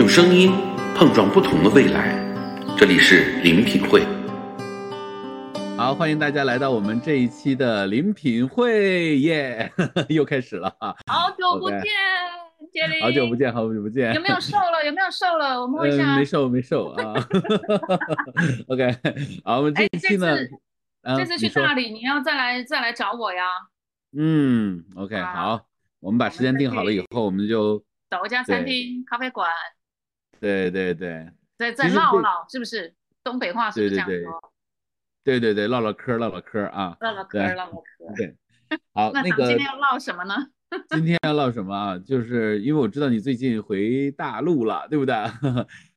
用声音碰撞不同的未来，这里是灵品会。好，欢迎大家来到我们这一期的灵品会，耶，又开始了啊！好久不见，杰林，好久不见，好久不见，有没有瘦了？有没有瘦了？我们问一嗯，下。没瘦，没瘦啊。OK，好，我们这哎一期呢这次，啊这次去大理，你要再来再来找我呀？嗯，OK，啊好，我们把时间定好了以后，我们就，找一家餐厅、咖啡馆，对对对，再再其实这唠唠，是不是？东北话是不是这样说？对对对，唠唠嗑，唠唠嗑啊。唠唠嗑儿，唠唠 嗑儿。对，好，那那个咱们今天要唠什么呢？今天要唠什么啊？就是因为我知道你最近回大陆了，对不对？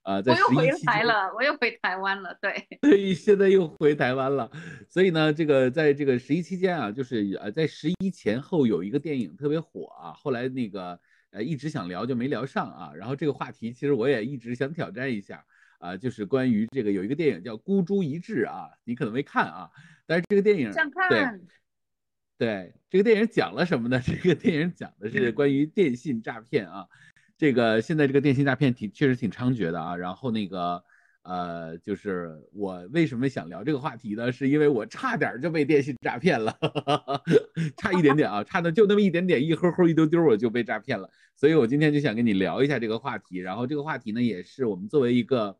啊，在我又回来了，我又回台湾了。对，对，现在又回台湾了。所以呢，这个在这个十一期间啊，就是呃，在十一前后有一个电影特别火啊，后来那个呃一直想聊就没聊上啊。然后这个话题其实我也一直想挑战一下啊，就是关于这个有一个电影叫《孤注一掷》啊，你可能没看啊，但是这个电影想对。看。对，这个电影讲了什么呢？这个电影讲的是关于电信诈骗啊，这个现在这个电信诈骗挺确实挺猖獗的啊。然后那个呃，就是我为什么想聊这个话题呢？是因为我差点就被电信诈骗了，差一点点啊，差的就那么一点点，一齁齁一丢丢我就被诈骗了。所以我今天就想跟你聊一下这个话题。然后这个话题呢，也是我们作为一个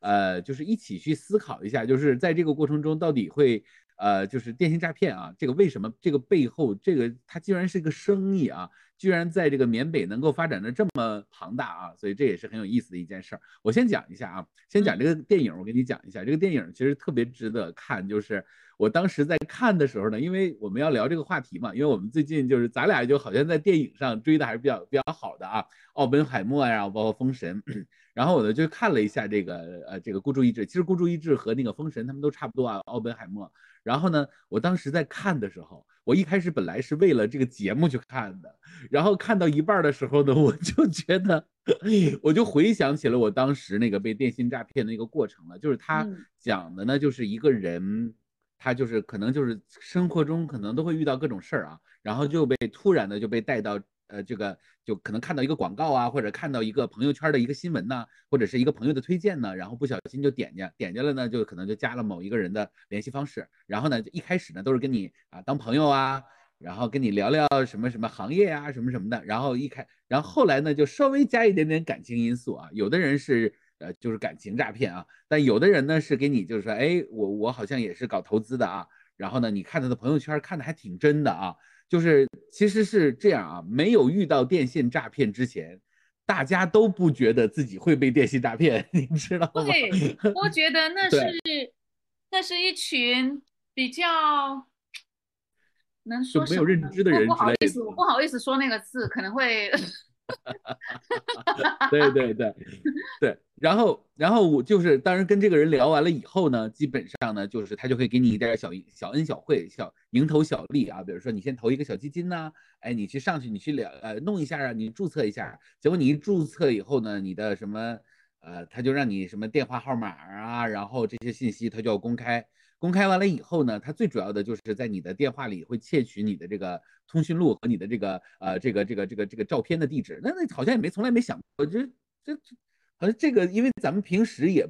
呃，就是一起去思考一下，就是在这个过程中到底会。呃，就是电信诈骗啊，这个为什么这个背后，这个它居然是个生意啊，居然在这个缅北能够发展的这么庞大啊，所以这也是很有意思的一件事儿。我先讲一下啊，先讲这个电影，我跟你讲一下，这个电影其实特别值得看，就是我当时在看的时候呢，因为我们要聊这个话题嘛，因为我们最近就是咱俩就好像在电影上追的还是比较比较好的啊，奥本海默呀，包括封神。然后我呢就看了一下这个呃这个孤注一掷，其实孤注一掷和那个封神他们都差不多啊，奥本海默。然后呢，我当时在看的时候，我一开始本来是为了这个节目去看的，然后看到一半的时候呢，我就觉得，我就回想起了我当时那个被电信诈骗的那个过程了，就是他嗯讲的呢，就是一个人，他就是可能就是生活中可能都会遇到各种事儿啊，然后就被突然的就被带到。呃，这个就可能看到一个广告啊，或者看到一个朋友圈的一个新闻呐、或者是一个朋友的推荐呢，然后不小心就点进，点进了呢，就可能就加了某一个人的联系方式，然后呢，一开始呢都是跟你啊当朋友啊，然后跟你聊聊什么什么行业啊，什么什么的，然后一开，然后后来呢就稍微加一点点感情因素啊，有的人是呃就是感情诈骗啊，但有的人呢是给你就是说，哎，我我好像也是搞投资的啊，然后呢你看他的朋友圈看的还挺真的啊。就是其实是这样啊，没有遇到电信诈骗之前，大家都不觉得自己会被电信诈骗，你知道吗？对，我觉得那 是那是一群比较能说没有认知的人之类不好意思，我不好意思说那个字，可能会哈哈哈对对对对，然后然后我就是，当然跟这个人聊完了以后呢，基本上呢，就是他就会给你一点小小恩小惠、小蝇头小利啊，比如说你先投一个小基金呐、哎，你去上去，你去了呃弄一下啊，你注册一下，结果你一注册以后呢，你的什么呃，他就让你什么电话号码啊，然后这些信息他就要公开。公开完了以后呢，它最主要的就是在你的电话里会窃取你的这个通讯录和你的这个呃这个这个这个这个照片的地址。那那好像也没从来没想过，这这这好像这个，因为咱们平时也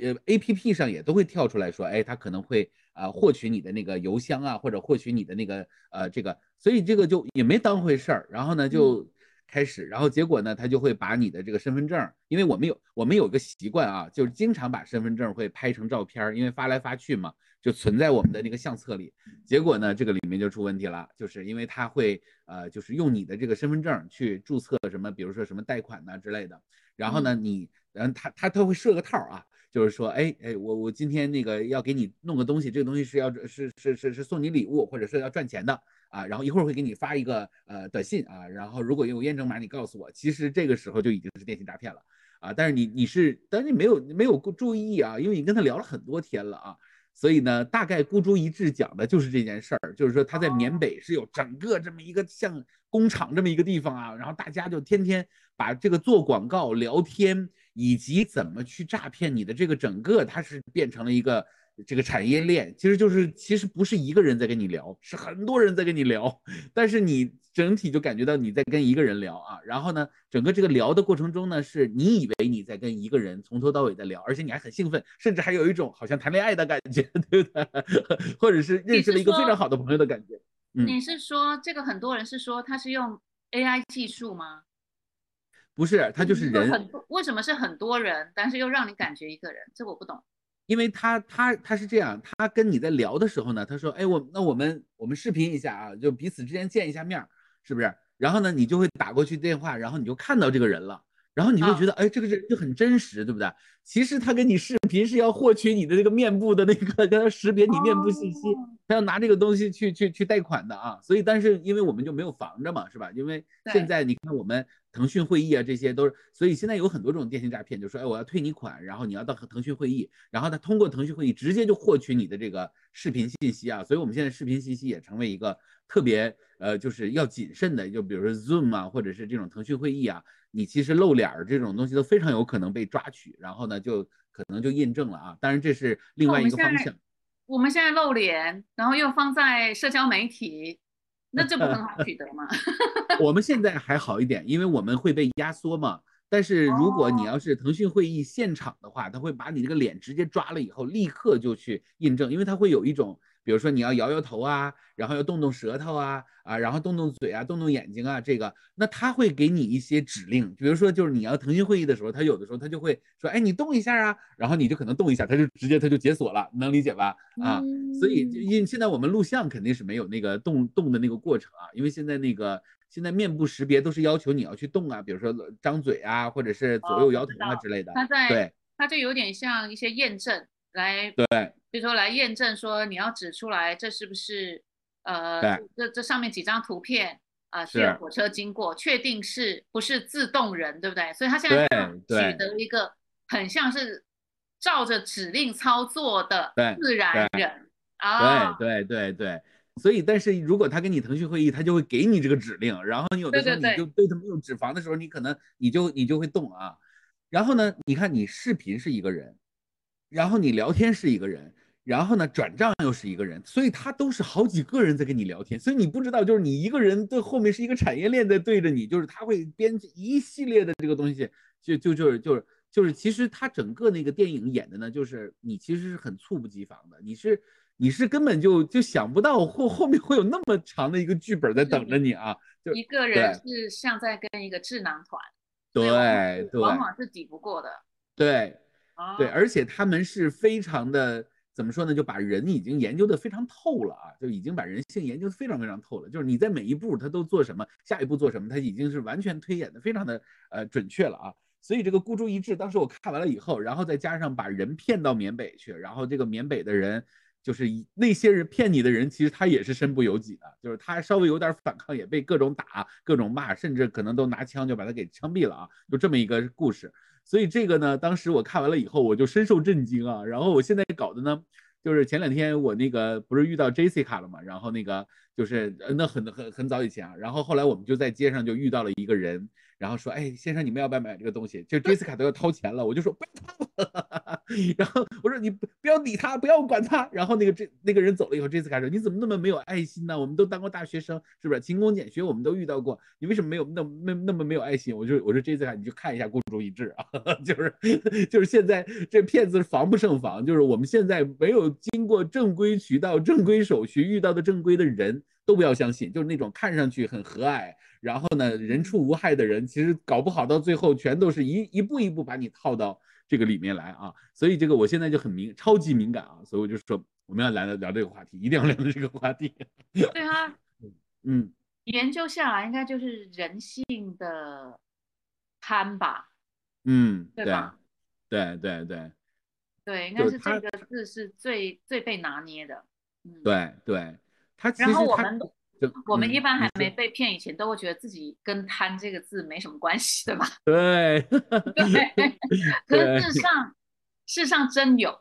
呃 A P P 上也都会跳出来说，哎，它可能会啊、呃获取你的那个邮箱啊，或者获取你的那个呃这个，所以这个就也没当回事儿。然后呢就。开始，然后结果呢，他就会把你的这个身份证，因为我们有我们有个习惯啊，就是经常把身份证会拍成照片，因为发来发去嘛，就存在我们的那个相册里。结果呢，这个里面就出问题了，就是因为他会呃，就是用你的这个身份证去注册什么，比如说什么贷款呐、之类的。然后呢，你，然后他他他会设个套啊，就是说，哎哎，我我今天那个要给你弄个东西，这个东西是要是是是是送你礼物，或者是要赚钱的。啊，然后一会儿会给你发一个呃短信啊，然后如果有验证码，你告诉我。其实这个时候就已经是电信诈骗了啊，但是你你是，但是你没有没有注意啊，因为你跟他聊了很多天了啊，所以呢，大概孤注一掷讲的就是这件事儿，就是说他在缅北是有整个这么一个像工厂这么一个地方啊，然后大家就天天把这个做广告、聊天以及怎么去诈骗你的这个整个，它是变成了一个这个产业链，其实就是其实不是一个人在跟你聊，是很多人在跟你聊，但是你整体就感觉到你在跟一个人聊啊。然后呢，整个这个聊的过程中呢，是你以为你在跟一个人从头到尾在聊，而且你还很兴奋，甚至还有一种好像谈恋爱的感觉，对不对？或者是认识了一个非常好的朋友的感觉。嗯，你是说这个很多人是说他是用 AI 技术吗？不是，他就是人。很多为什么是很多人，但是又让你感觉一个人？这我不懂。因为他他他是这样，他跟你在聊的时候呢，他说，哎，我那我们我们视频一下啊，就彼此之间见一下面，是不是？然后呢，你就会打过去电话，然后你就看到这个人了。然后你会觉得，哎，这个人就很真实，对不对？其实他跟你视频是要获取你的这个面部的那个，跟他识别你面部信息，他要拿这个东西去去去贷款的啊。所以，但是因为我们就没有防着嘛，是吧？因为现在你看我们腾讯会议啊，这些都是，所以现在有很多这种电信诈骗，就说，哎，我要退你款，然后你要到腾讯会议，然后他通过腾讯会议直接就获取你的这个视频信息啊。所以我们现在视频信息也成为一个特别呃，就是要谨慎的，就比如说 Zoom 啊，或者是这种腾讯会议啊。你其实露脸儿这种东西都非常有可能被抓取，然后呢，就可能就印证了啊。当然这是另外一个方向。我们现在露脸，然后又放在社交媒体，那这不很好取得吗？我们现在还好一点，因为我们会被压缩嘛。但是如果你要是腾讯会议现场的话，他会把你这个脸直接抓了以后，立刻就去印证，因为他会有一种。比如说你要摇摇头啊，然后要动动舌头啊，啊，然后动动嘴啊，动动眼睛啊，这个，那他会给你一些指令，比如说就是你要腾讯会议的时候，他有的时候他就会说，哎，你动一下啊，然后你就可能动一下，他就直接他就解锁了，能理解吧？啊，所以因现在我们录像肯定是没有那个动动的那个过程啊，因为现在那个现在面部识别都是要求你要去动啊，比如说张嘴啊，或者是左右摇头啊之类的。对，他就有点像一些验证来对。比如说来验证说你要指出来这是不是呃这这上面几张图片啊是有火车经过，确定是不是自动人对不对？所以他现在取得一个很像是照着指令操作的自然人。啊，对对对。对，所以但是如果他跟你腾讯会议，他就会给你这个指令，然后你有的时候你就对他没有指防的时候，你可能你就你就会动啊，然后呢，你看你视频是一个人，然后你聊天是一个人。然后呢，转账又是一个人，所以他都是好几个人在跟你聊天，所以你不知道，就是你一个人的后面是一个产业链在对着你，就是他会编一系列的这个东西，就就就是就是就是，其实他整个那个电影演的呢，就是你其实是很猝不及防的，你是你是根本就就想不到后后面会有那么长的一个剧本在等着你啊，就一个人是像在跟一个智囊团，对对，往往是抵不过的，对对，而且他们是非常的。怎么说呢？就把人已经研究的非常透了啊，就已经把人性研究的非常非常透了。就是你在每一步他都做什么，下一步做什么，他已经是完全推演的非常的呃准确了啊。所以这个孤注一掷，当时我看完了以后，然后再加上把人骗到缅北去，然后这个缅北的人就是那些人骗你的人，其实他也是身不由己的，就是他稍微有点反抗，也被各种打、各种骂，甚至可能都拿枪就把他给枪毙了啊，就这么一个故事。所以这个呢，当时我看完了以后，我就深受震惊啊。然后我现在搞的呢，就是前两天我那个不是遇到 Jessica 了嘛，然后那个就是那很很很早以前啊，然后后来我们就在街上就遇到了一个人。然后说，哎，先生，你们要不要买这个东西？就 Jessica 都要掏钱了，我就说不要掏。然后我说你不不要理他，不要管他。然后那个这那个人走了以后，Jessica 说，你怎么那么没有爱心呢？我们都当过大学生，是不是？勤工俭学我们都遇到过，你为什么没有那那那么没有爱心？我就我说 Jessica，你就看一下孤注一掷啊，就是就是现在这骗子防不胜防，就是我们现在没有经过正规渠道、正规手续遇到的正规的人都不要相信，就是那种看上去很和蔼。然后呢，人畜无害的人，其实搞不好到最后全都是一一步一步把你套到这个里面来啊。所以这个我现在就很敏，超级敏感啊。所以我就说我们要来聊这个话题，一定要聊这个话题。对啊，嗯，研究下来应该就是人性的贪吧？嗯，对吧？对对对对，应该是这个字是最最被拿捏的。嗯，对对，他然后我们。我们一般还没被骗以前，都会觉得自己跟贪这个字没什么关系，对吧？对，对。可是事实上，事实上真有。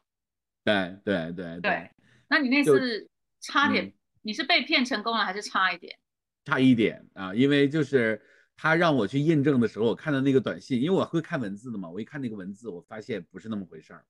对对对对。那你那次差点，你是被骗成功了，还是差一点？差一点啊，因为就是他让我去验证的时候，我看到那个短信，因为我会看文字的嘛，我一看那个文字，我发现不是那么回事儿。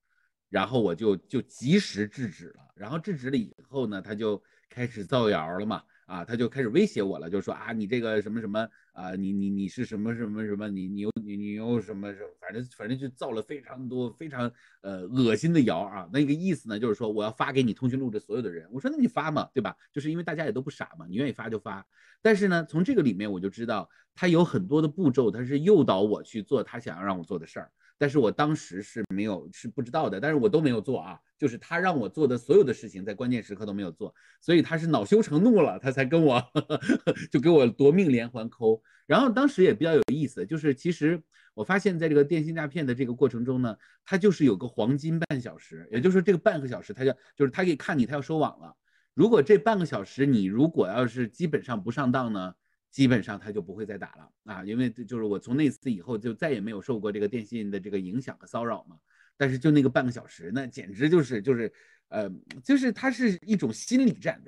然后我就就及时制止了，然后制止了以后呢，他就开始造谣了嘛。啊，他就开始威胁我了，就说啊，你这个什么什么啊，你你你是什么什么什么，你你又你你又什么什么，反正反正就造了非常多非常呃恶心的谣啊。那个意思呢，就是说我要发给你通讯录的所有的人。我说那你发嘛，对吧？就是因为大家也都不傻嘛，你愿意发就发。但是呢，从这个里面我就知道他有很多的步骤，他是诱导我去做他想要让我做的事儿。但是我当时是没有是不知道的，但是我都没有做啊，就是他让我做的所有的事情，在关键时刻都没有做，所以他是恼羞成怒了，他才跟我 就给我夺命连环扣。然后当时也比较有意思，就是其实我发现在这个电信诈骗的这个过程中呢，他就是有个黄金半小时，也就是说这个半个小时，他就就是他可以看你，他要收网了。如果这半个小时你如果要是基本上不上当呢？基本上他就不会再打了啊，因为就是我从那次以后就再也没有受过这个电信的这个影响和骚扰嘛。但是就那个半个小时，那简直就是就是，呃，就是它是一种心理战，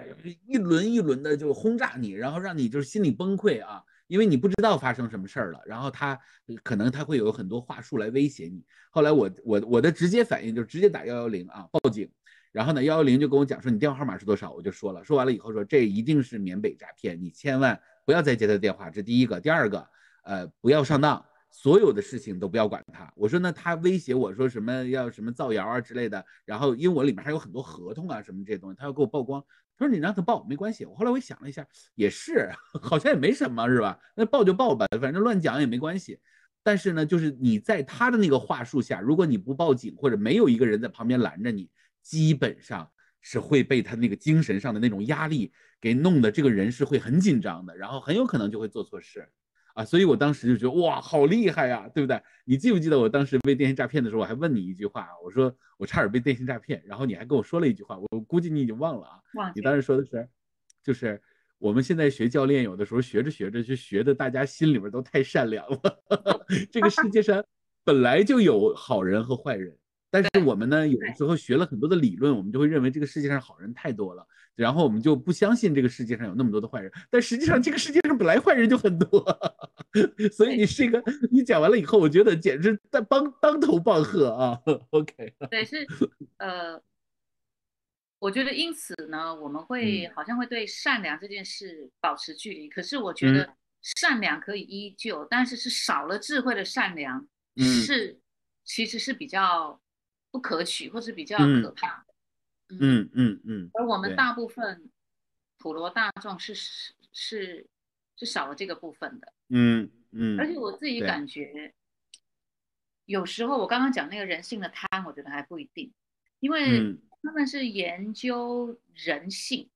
一轮一轮的就轰炸你，然后让你就是心理崩溃啊，因为你不知道发生什么事儿了。然后他可能他会有很多话术来威胁你。后来我我我的直接反应就是直接打幺幺零啊，报警。然后呢，幺幺零就跟我讲说你电话号码是多少，我就说了，说完了以后说这一定是缅北诈骗，你千万。不要再接他的电话，这第一个。第二个，呃，不要上当，所有的事情都不要管他。我说那他威胁我说什么要什么造谣啊之类的，然后因为我里面还有很多合同啊什么这些东西，他要给我曝光。他说你让他报没关系。我后来我想了一下，也是，好像也没什么，是吧？那报就报吧，反正乱讲也没关系。但是呢，就是你在他的那个话术下，如果你不报警或者没有一个人在旁边拦着你，基本上。是会被他那个精神上的那种压力给弄的这个人是会很紧张的，然后很有可能就会做错事，啊，所以我当时就觉得哇，好厉害呀，对不对？你记不记得我当时被电信诈骗的时候，我还问你一句话，我说我差点被电信诈骗，然后你还跟我说了一句话，我估计你已经忘了啊。忘你当时说的是，就是我们现在学教练，有的时候学着学着就学的大家心里边都太善良了，这个世界上本来就有好人和坏人。但是我们呢，有的时候学了很多的理论，我们就会认为这个世界上好人太多了，然后我们就不相信这个世界上有那么多的坏人。但实际上，这个世界上本来坏人就很多，所以你是一个你讲完了以后，我觉得简直在帮当头棒喝啊。OK，对，是呃，我觉得因此呢，我们会好像会对善良这件事保持距离。可是我觉得善良可以依旧，但是是少了智慧的善良是其实是比较。不可取，或是比较可怕的，嗯。嗯嗯。而我们大部分普罗大众是是是是少了这个部分的，嗯嗯。而且我自己感觉，有时候我刚刚讲那个人性的贪，我觉得还不一定，因为他们是研究人性，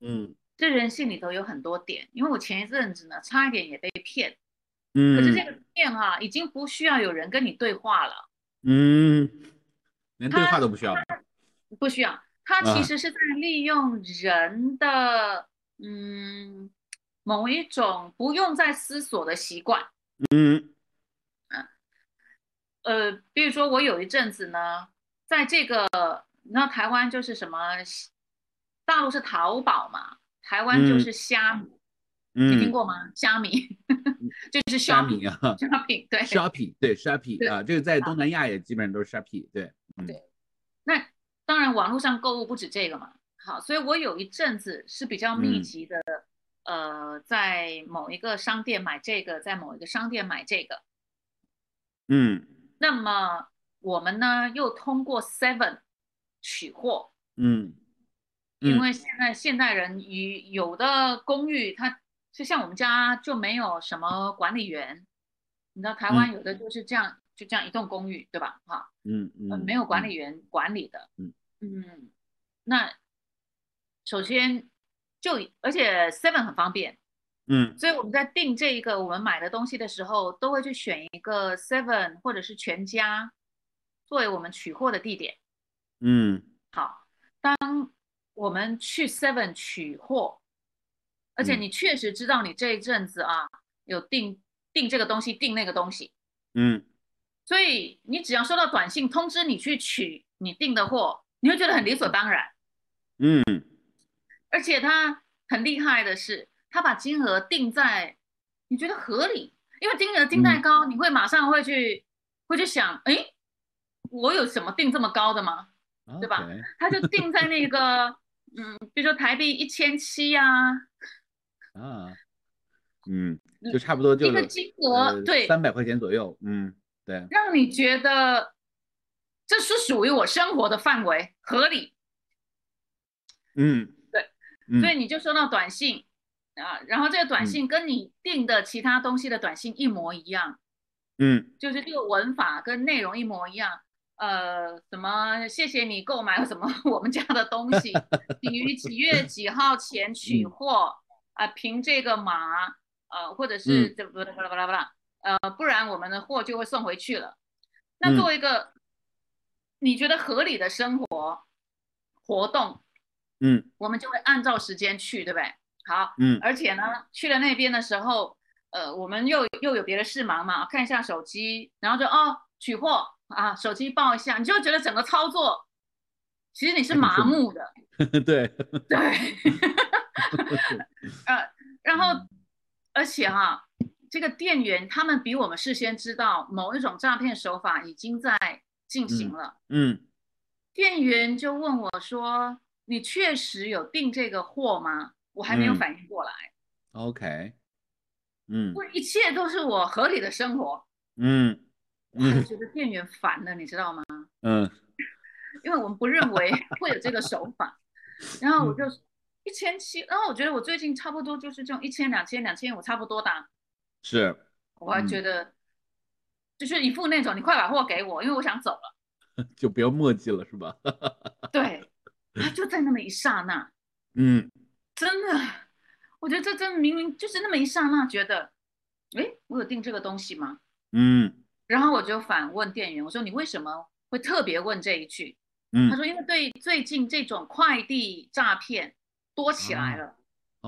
嗯，这人性里头有很多点。因为我前一阵子呢，差一点也被骗，嗯，可是这个骗哈，已经不需要有人跟你对话了，嗯。连对话都不需要，不需要。他其实是在利用人的嗯某一种不用再思索的习惯。嗯嗯呃，比如说我有一阵子呢，在这个你知道台湾就是什么，大陆是淘宝嘛，台湾就是虾米，你听过吗？虾米 就是虾米啊，shopping 对，shopping 对 shopping 啊，这个在东南亚也基本上都是 shopping 对。对，那当然，网络上购物不止这个嘛。好，所以我有一阵子是比较密集的，呃，在某一个商店买这个，在某一个商店买这个。嗯。那么我们呢，又通过 Seven 取货。嗯。因为现在现代人与有的公寓，它就像我们家就没有什么管理员，你知道台湾有的就是这样。就这样一栋公寓，对吧？哈，嗯嗯，没有管理员管理的，嗯。嗯，那首先就而且 Seven 很方便，嗯，所以我们在订这一个我们买的东西的时候，都会去选一个 Seven 或者是全家作为我们取货的地点，嗯，好，当我们去 Seven 取货，而且你确实知道你这一阵子啊有订订这个东西，订那个东西，嗯。所以你只要收到短信通知你去取你订的货，你会觉得很理所当然。嗯，而且他很厉害的是，他把金额定在你觉得合理，因为金额定太高，你会马上会去会去想，哎，我有什么定这么高的吗？对吧？他就定在那个，嗯，比如说台币一千七呀，啊，嗯，就差不多就一个金额，对，三百块钱左右，嗯，对，让你觉得这是属于我生活的范围，合理，嗯，对，所以你就收到短信啊，然后这个短信跟你订的其他东西的短信一模一样，嗯，就是这个文法跟内容一模一样。呃，什么？谢谢你购买了什么我们家的东西，请 于几月几号前取货啊？凭这个码，呃，或者是这不巴拉巴拉巴拉，呃，不然我们的货就会送回去了。那作为一个你觉得合理的生活活动，嗯，我们就会按照时间去，对不对？好，嗯，而且呢，去了那边的时候，呃，我们又又有别的事忙嘛，看一下手机，然后就哦，取货。啊，手机报一下，你就觉得整个操作，其实你是麻木的。对 对，呃，然后而且哈，这个店员他们比我们事先知道某一种诈骗手法已经在进行了。嗯，店员就问我说：“你确实有订这个货吗？”我还没有反应过来。OK，嗯，不一切都是我合理的生活。嗯。我觉得店员烦了，你知道吗？嗯，因为我们不认为会有这个手法，然后我就一千七，然后我觉得我最近差不多就是这种一千、两千、两千五差不多的。是，我还觉得就是一副那种，你快把货给我，因为我想走了，就不要墨迹了，是吧？对，就在那么一刹那，嗯，真的，我觉得这真明明就是那么一刹那，觉得，哎，我有订这个东西吗？嗯。然后我就反问店员，我说你为什么会特别问这一句？嗯，他说因为对最近这种快递诈骗多起来了，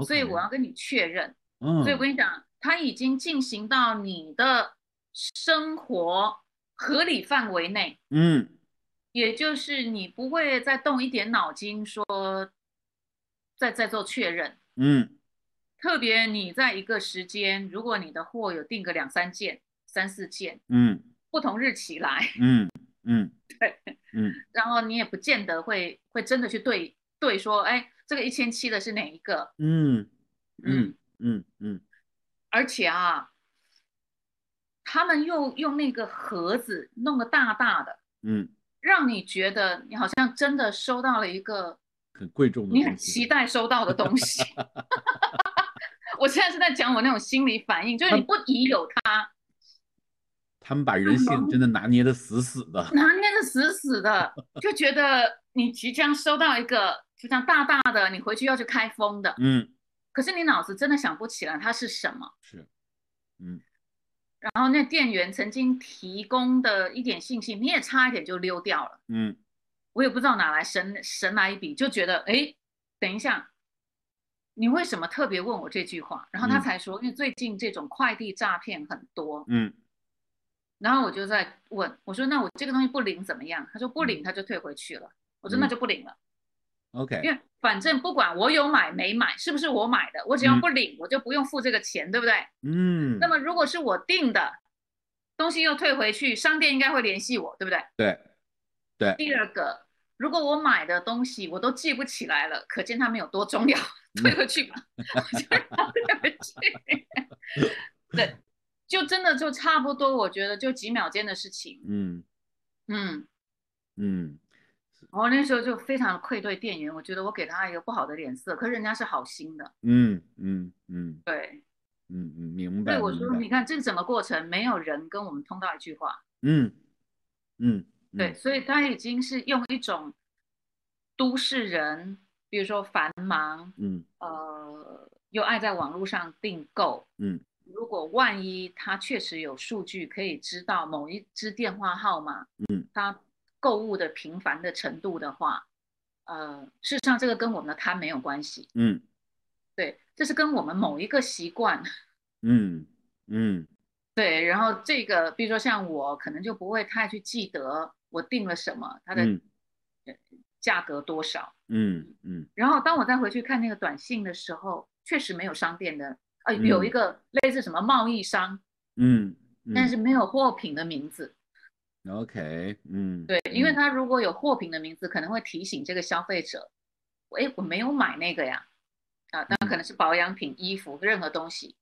所以我要跟你确认。嗯，所以我跟你讲，他已经进行到你的生活合理范围内。嗯，也就是你不会再动一点脑筋说再再做确认。嗯，特别你在一个时间，如果你的货有订个两三件。三四件，嗯，不同日期来，嗯嗯，对，嗯，然后你也不见得会会真的去对对说，哎，这个一千七的是哪一个？嗯嗯。嗯嗯，而且啊，他们又用那个盒子弄个大大的，嗯，让你觉得你好像真的收到了一个很贵重的，你很期待收到的东西。我现在是在讲我那种心理反应，就是你不疑有他。他们把人性真的拿捏的死死的，拿捏的死死的，就觉得你即将收到一个就像大大的，你回去要去开封的，嗯，可是你脑子真的想不起来它是什么，是，嗯，然后那店员曾经提供的一点信息，你也差一点就溜掉了，嗯，我也不知道哪来神神来一笔，就觉得哎，等一下，你为什么特别问我这句话？然后他才说，因为最近这种快递诈骗很多，嗯。然后我就在问，我说那我这个东西不领怎么样？他说不领他就退回去了。我说那就不领了。OK，因为反正不管我有买没买，是不是我买的，我只要不领，我就不用付这个钱，对不对？嗯。那么如果是我订的东西又退回去，商店应该会联系我，对不对？对。对。第二个，如果我买的东西我都记不起来了，可见他们有多重要，退回去吧。退回去。对。就真的就差不多，我觉得就几秒间的事情。嗯嗯嗯，我那时候就非常愧对店员，我觉得我给他一个不好的脸色，可是人家是好心的。嗯嗯嗯，对，嗯嗯，明白。对，我说你看这整个过程没有人跟我们通到一句话。嗯嗯，对，所以他已经是用一种都市人，比如说繁忙，嗯呃，又爱在网络上订购，嗯。如果万一他确实有数据可以知道某一支电话号码，嗯，他购物的频繁的程度的话，呃，事实上这个跟我们的贪没有关系，嗯，对，这是跟我们某一个习惯，嗯嗯，对，然后这个比如说像我可能就不会太去记得我订了什么，它的价格多少，嗯嗯，然后当我再回去看那个短信的时候，确实没有商店的。呃，有一个类似什么贸易商，嗯，但是没有货品的名字，OK，嗯，对，因为他如果有货品的名字，可能会提醒这个消费者，哎，我没有买那个呀，啊，那可能是保养品、衣服，任何东西，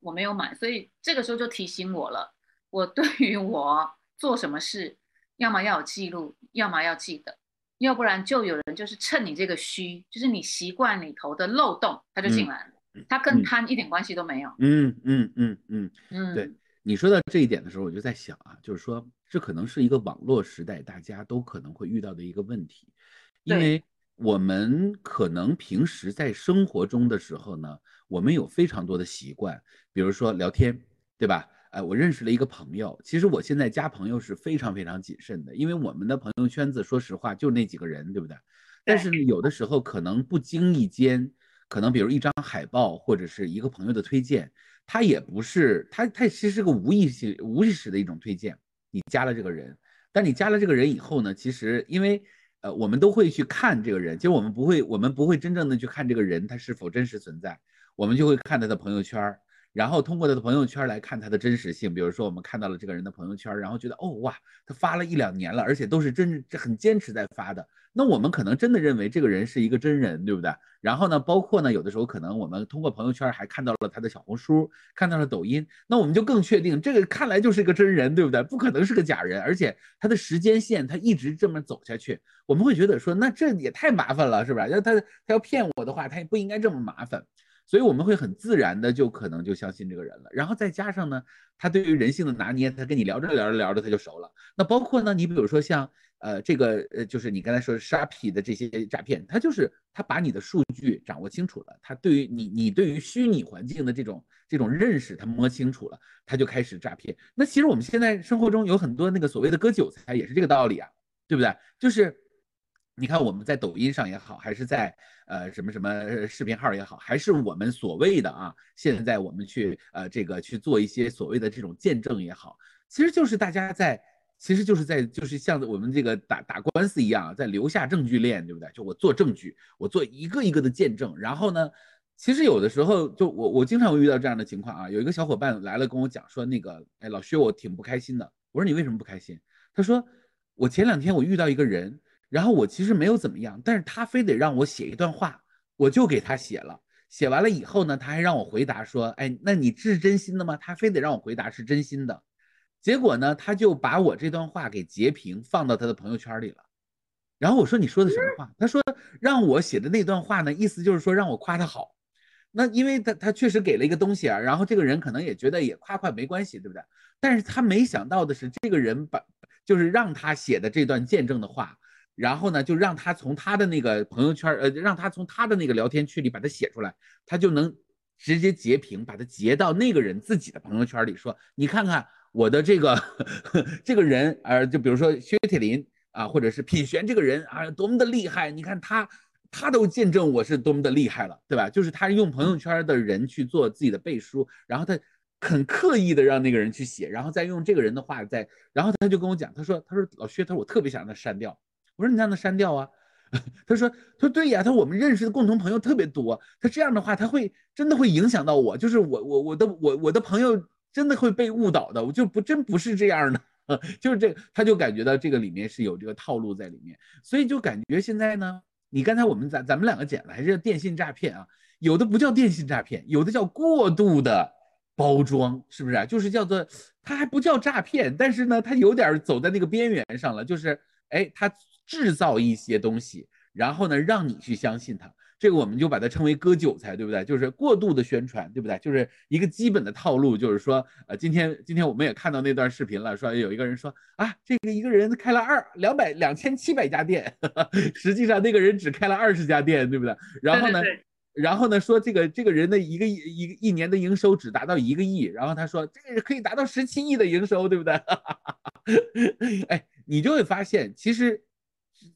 我没有买，所以这个时候就提醒我了，我对于我做什么事，要么要有记录，要么要记得，要不然就有人就是趁你这个虚，就是你习惯里头的漏洞，他就进来了，他跟贪一点关系都没有。嗯嗯嗯嗯嗯，对。你说到这一点的时候，我就在想啊，就是说这可能是一个网络时代大家都可能会遇到的一个问题，因为我们可能平时在生活中的时候呢，我们有非常多的习惯，比如说聊天，对吧？哎，我认识了一个朋友，其实我现在加朋友是非常非常谨慎的，因为我们的朋友圈子，说实话就那几个人，对不对？但是有的时候可能不经意间，可能比如一张海报或者是一个朋友的推荐。他也不是他，他其实是个无意识、无意识的一种推荐。你加了这个人，但你加了这个人以后呢，其实因为呃，我们都会去看这个人，其实我们不会，我们不会真正的去看这个人他是否真实存在，我们就会看他的朋友圈儿，然后通过他的朋友圈来看他的真实性。比如说我们看到了这个人的朋友圈，然后觉得哦哇，他发了一两年了，而且都是真很坚持在发的。那我们可能真的认为这个人是一个真人，对不对？然后呢，包括呢，有的时候可能我们通过朋友圈还看到了他的小红书，看到了抖音，那我们就更确定这个看来就是一个真人，对不对？不可能是个假人，而且他的时间线他一直这么走下去，我们会觉得说，那这也太麻烦了，是吧？要他他要骗我的话，他也不应该这么麻烦。所以我们会很自然的就可能就相信这个人了，然后再加上呢，他对于人性的拿捏，他跟你聊着聊着聊着他就熟了。那包括呢，你比如说像呃这个呃就是你刚才说的沙皮的这些诈骗，他就是他把你的数据掌握清楚了，他对于你你对于虚拟环境的这种这种认识他摸清楚了，他就开始诈骗。那其实我们现在生活中有很多那个所谓的割韭菜也是这个道理啊，对不对？就是。你看我们在抖音上也好，还是在呃什么什么视频号也好，还是我们所谓的啊，现在我们去呃这个去做一些所谓的这种见证也好，其实就是大家在，其实就是在就是像我们这个打打官司一样，在留下证据链，对不对？就我做证据，我做一个一个的见证，然后呢，其实有的时候就我我经常会遇到这样的情况啊，有一个小伙伴来了跟我讲说那个哎老薛我挺不开心的，我说你为什么不开心？他说我前两天我遇到一个人。然后我其实没有怎么样，但是他非得让我写一段话，我就给他写了。写完了以后呢，他还让我回答说：“哎，那你是真心的吗？”他非得让我回答是真心的。结果呢，他就把我这段话给截屏放到他的朋友圈里了。然后我说：“你说的什么话？”他说：“让我写的那段话呢，意思就是说让我夸他好。那因为他他确实给了一个东西啊，然后这个人可能也觉得也夸夸没关系，对不对？但是他没想到的是，这个人把就是让他写的这段见证的话。”然后呢，就让他从他的那个朋友圈，呃，让他从他的那个聊天区里把它写出来，他就能直接截屏，把它截到那个人自己的朋友圈里，说你看看我的这个 这个人，呃，就比如说薛铁林啊，或者是品璇这个人啊，多么的厉害，你看他他都见证我是多么的厉害了，对吧？就是他用朋友圈的人去做自己的背书，然后他很刻意的让那个人去写，然后再用这个人的话再，然后他就跟我讲，他说他说老薛，他说我特别想让他删掉。我说你让他删掉啊，他说他说对呀，他说我们认识的共同朋友特别多，他这样的话他会真的会影响到我，就是我我我的我我的朋友真的会被误导的，我就不真不是这样的，就是这他就感觉到这个里面是有这个套路在里面，所以就感觉现在呢，你刚才我们咱咱们两个讲的还是电信诈骗啊，有的不叫电信诈骗，有的叫过度的包装，是不是啊？就是叫做它还不叫诈骗，但是呢，它有点走在那个边缘上了，就是哎他。制造一些东西，然后呢，让你去相信它，这个我们就把它称为割韭菜，对不对？就是过度的宣传，对不对？就是一个基本的套路，就是说，呃，今天今天我们也看到那段视频了，说有一个人说啊，这个一个人开了二两百两千七百家店，实际上那个人只开了二十家店，对不对？然后呢，然后呢，说这个这个人的一个一个一年的营收只达到一个亿，然后他说这个可以达到十七亿的营收，对不对？哎，你就会发现其实。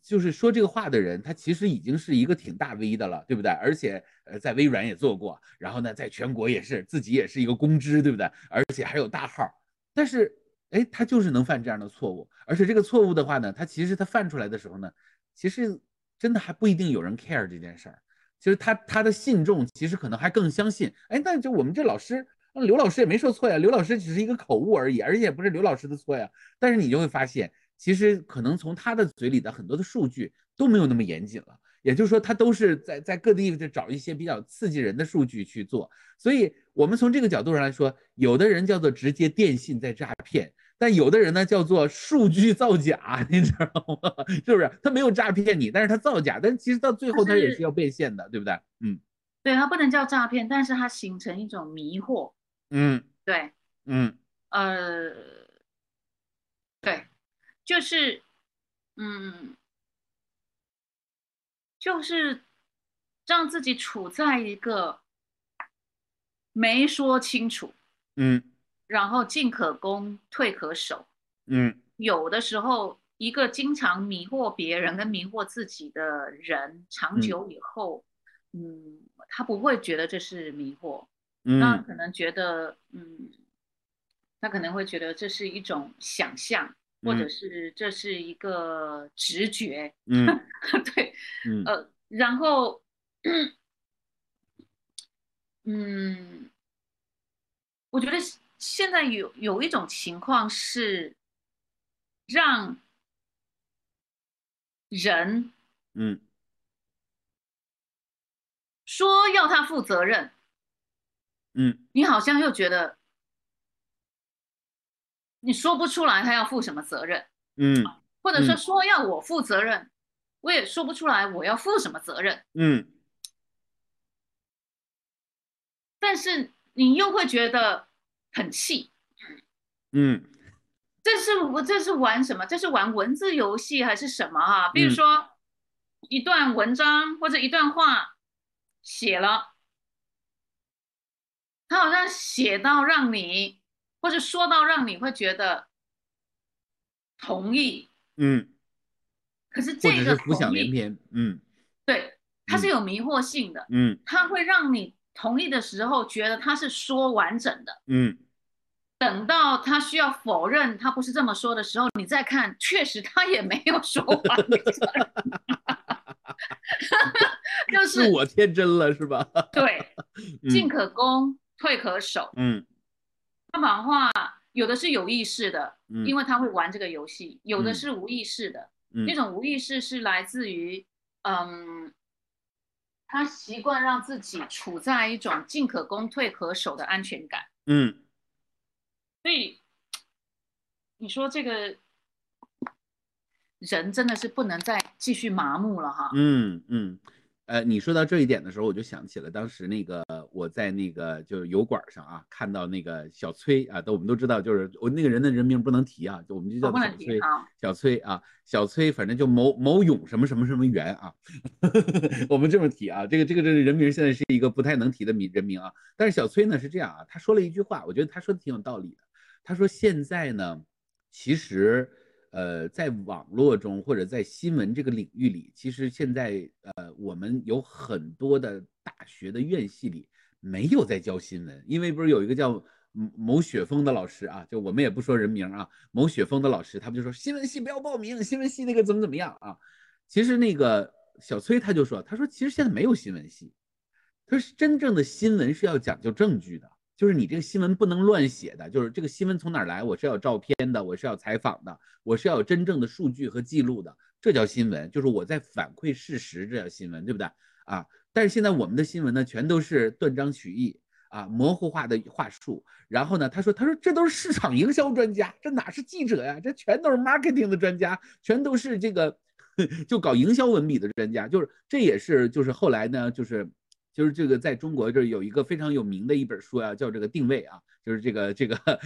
就是说这个话的人，他其实已经是一个挺大 V 的了，对不对？而且，呃，在微软也做过，然后呢，在全国也是自己也是一个公知，对不对？而且还有大号，但是，哎，他就是能犯这样的错误，而且这个错误的话呢，他其实他犯出来的时候呢，其实真的还不一定有人 care 这件事儿。其实他他的信众其实可能还更相信，哎，那就我们这老师刘老师也没说错呀，刘老师只是一个口误而已，而且也不是刘老师的错呀。但是你就会发现，其实可能从他的嘴里的很多的数据都没有那么严谨了。也就是说，他都是在在各地在找一些比较刺激人的数据去做。所以，我们从这个角度上来说，有的人叫做直接电信在诈骗，但有的人呢叫做数据造假，你知道吗？是不是？他没有诈骗你，但是他造假，但其实到最后他也是要变现的，对不对？嗯，对，他不能叫诈骗，但是他形成一种迷惑。嗯，对，嗯，呃，对，就是，嗯。就是让自己处在一个没说清楚，嗯，然后进可攻，退可守，嗯，有的时候一个经常迷惑别人跟迷惑自己的人，长久以后，嗯，他不会觉得这是迷惑，嗯，那可能觉得，嗯，他可能会觉得这是一种想象。或者是这是一个直觉，嗯，对，嗯，呃，然后，嗯，我觉得现在有有一种情况是让人，嗯，说要他负责任，嗯，你好像又觉得。你说不出来他要负什么责任，嗯，或者说说要我负责任，我也说不出来我要负什么责任，嗯，但是你又会觉得很气，嗯，这是我这是玩什么？这是玩文字游戏还是什么啊？比如说一段文章或者一段话写了，他好像写到让你。或者说到让你会觉得同意，嗯，可是这个浮想联翩，嗯，对，它是有迷惑性的，嗯，它会让你同意的时候觉得他是说完整的，嗯，等到他需要否认他不是这么说的时候，你再看，确实他也没有说完整，就是我天真了是吧？对，进可攻，退可守，嗯。他版画有的是有意识的，因为他会玩这个游戏；有的是无意识的，那种无意识是来自于，嗯，他习惯让自己处在一种进可攻退可守的安全感。嗯，所以你说这个人真的是不能再继续麻木了哈。嗯嗯。呃，你说到这一点的时候，我就想起了当时那个我在那个就是油管上啊，看到那个小崔啊，都我们都知道，就是我那个人的人名不能提啊，就我们就叫小崔，小崔啊，小崔，反正就某某勇什么什么什么元啊，我们这么提啊，这个这个这个人名现在是一个不太能提的名人名啊，但是小崔呢是这样啊，他说了一句话，我觉得他说的挺有道理的，他说现在呢，其实。呃，在网络中或者在新闻这个领域里，其实现在呃，我们有很多的大学的院系里没有在教新闻，因为不是有一个叫某雪峰的老师啊，就我们也不说人名啊，某雪峰的老师，他们就说新闻系不要报名，新闻系那个怎么怎么样啊？其实那个小崔他就说，他说其实现在没有新闻系，他说真正的新闻是要讲究证据的。就是你这个新闻不能乱写的，就是这个新闻从哪儿来，我是要照片的，我是要采访的，我是要有真正的数据和记录的，这叫新闻，就是我在反馈事实，这叫新闻，对不对啊？但是现在我们的新闻呢，全都是断章取义啊，模糊化的话术。然后呢，他说，他说这都是市场营销专家，这哪是记者呀？这全都是 marketing 的专家，全都是这个 就搞营销文笔的专家，就是这也是就是后来呢，就是。就是这个，在中国这有一个非常有名的一本书啊，叫这个定位啊，就是这个这个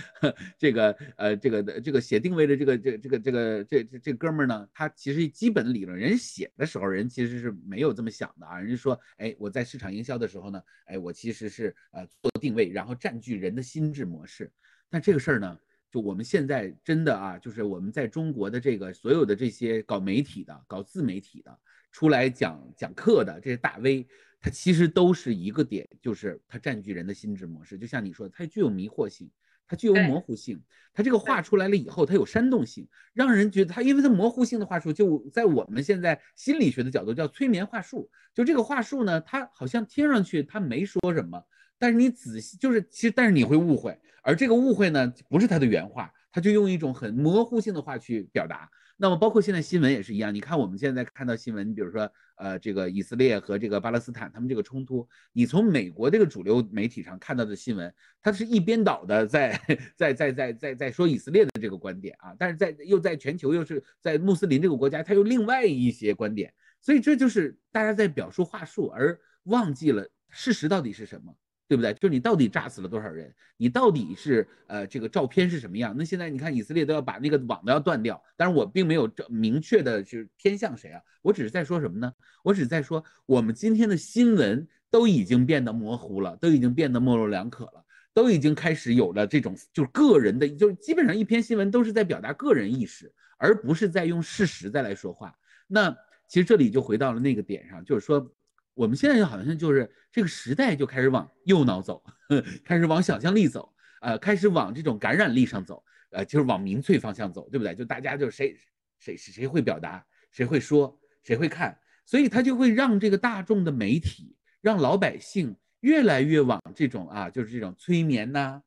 这个呃这个的这个写定位的这个这个这个这个这这这哥们儿呢，他其实基本理论，人写的时候人其实是没有这么想的啊，人家说，哎，我在市场营销的时候呢，哎，我其实是呃做定位，然后占据人的心智模式。但这个事儿呢，就我们现在真的啊，就是我们在中国的这个所有的这些搞媒体的、搞自媒体的、出来讲讲课的这些大 V。它其实都是一个点，就是它占据人的心智模式。就像你说的，它具有迷惑性，它具有模糊性。它这个画出来了以后，它有煽动性，让人觉得它，因为它模糊性的话术，就在我们现在心理学的角度叫催眠话术。就这个话术呢，它好像听上去它没说什么，但是你仔细就是其实，但是你会误会，而这个误会呢，不是他的原话，他就用一种很模糊性的话去表达。那么包括现在新闻也是一样，你看我们现在看到新闻，你比如说呃这个以色列和这个巴勒斯坦他们这个冲突，你从美国这个主流媒体上看到的新闻，它是一边倒的在 在在在在在说以色列的这个观点啊，但是在又在全球又是在穆斯林这个国家，它有另外一些观点，所以这就是大家在表述话术，而忘记了事实到底是什么。对不对？就是你到底炸死了多少人？你到底是呃这个照片是什么样？那现在你看以色列都要把那个网都要断掉，但是我并没有这明确的是偏向谁啊？我只是在说什么呢？我只是在说我们今天的新闻都已经变得模糊了，都已经变得模棱两可了，都已经开始有了这种就是个人的，就是基本上一篇新闻都是在表达个人意识，而不是在用事实再来说话。那其实这里就回到了那个点上，就是说。我们现在就好像就是这个时代就开始往右脑走，开始往想象力走，呃，开始往这种感染力上走，呃，就是往民粹方向走，对不对？就大家就谁谁谁会表达，谁会说，谁会看，所以他就会让这个大众的媒体，让老百姓越来越往这种啊，就是这种催眠呐。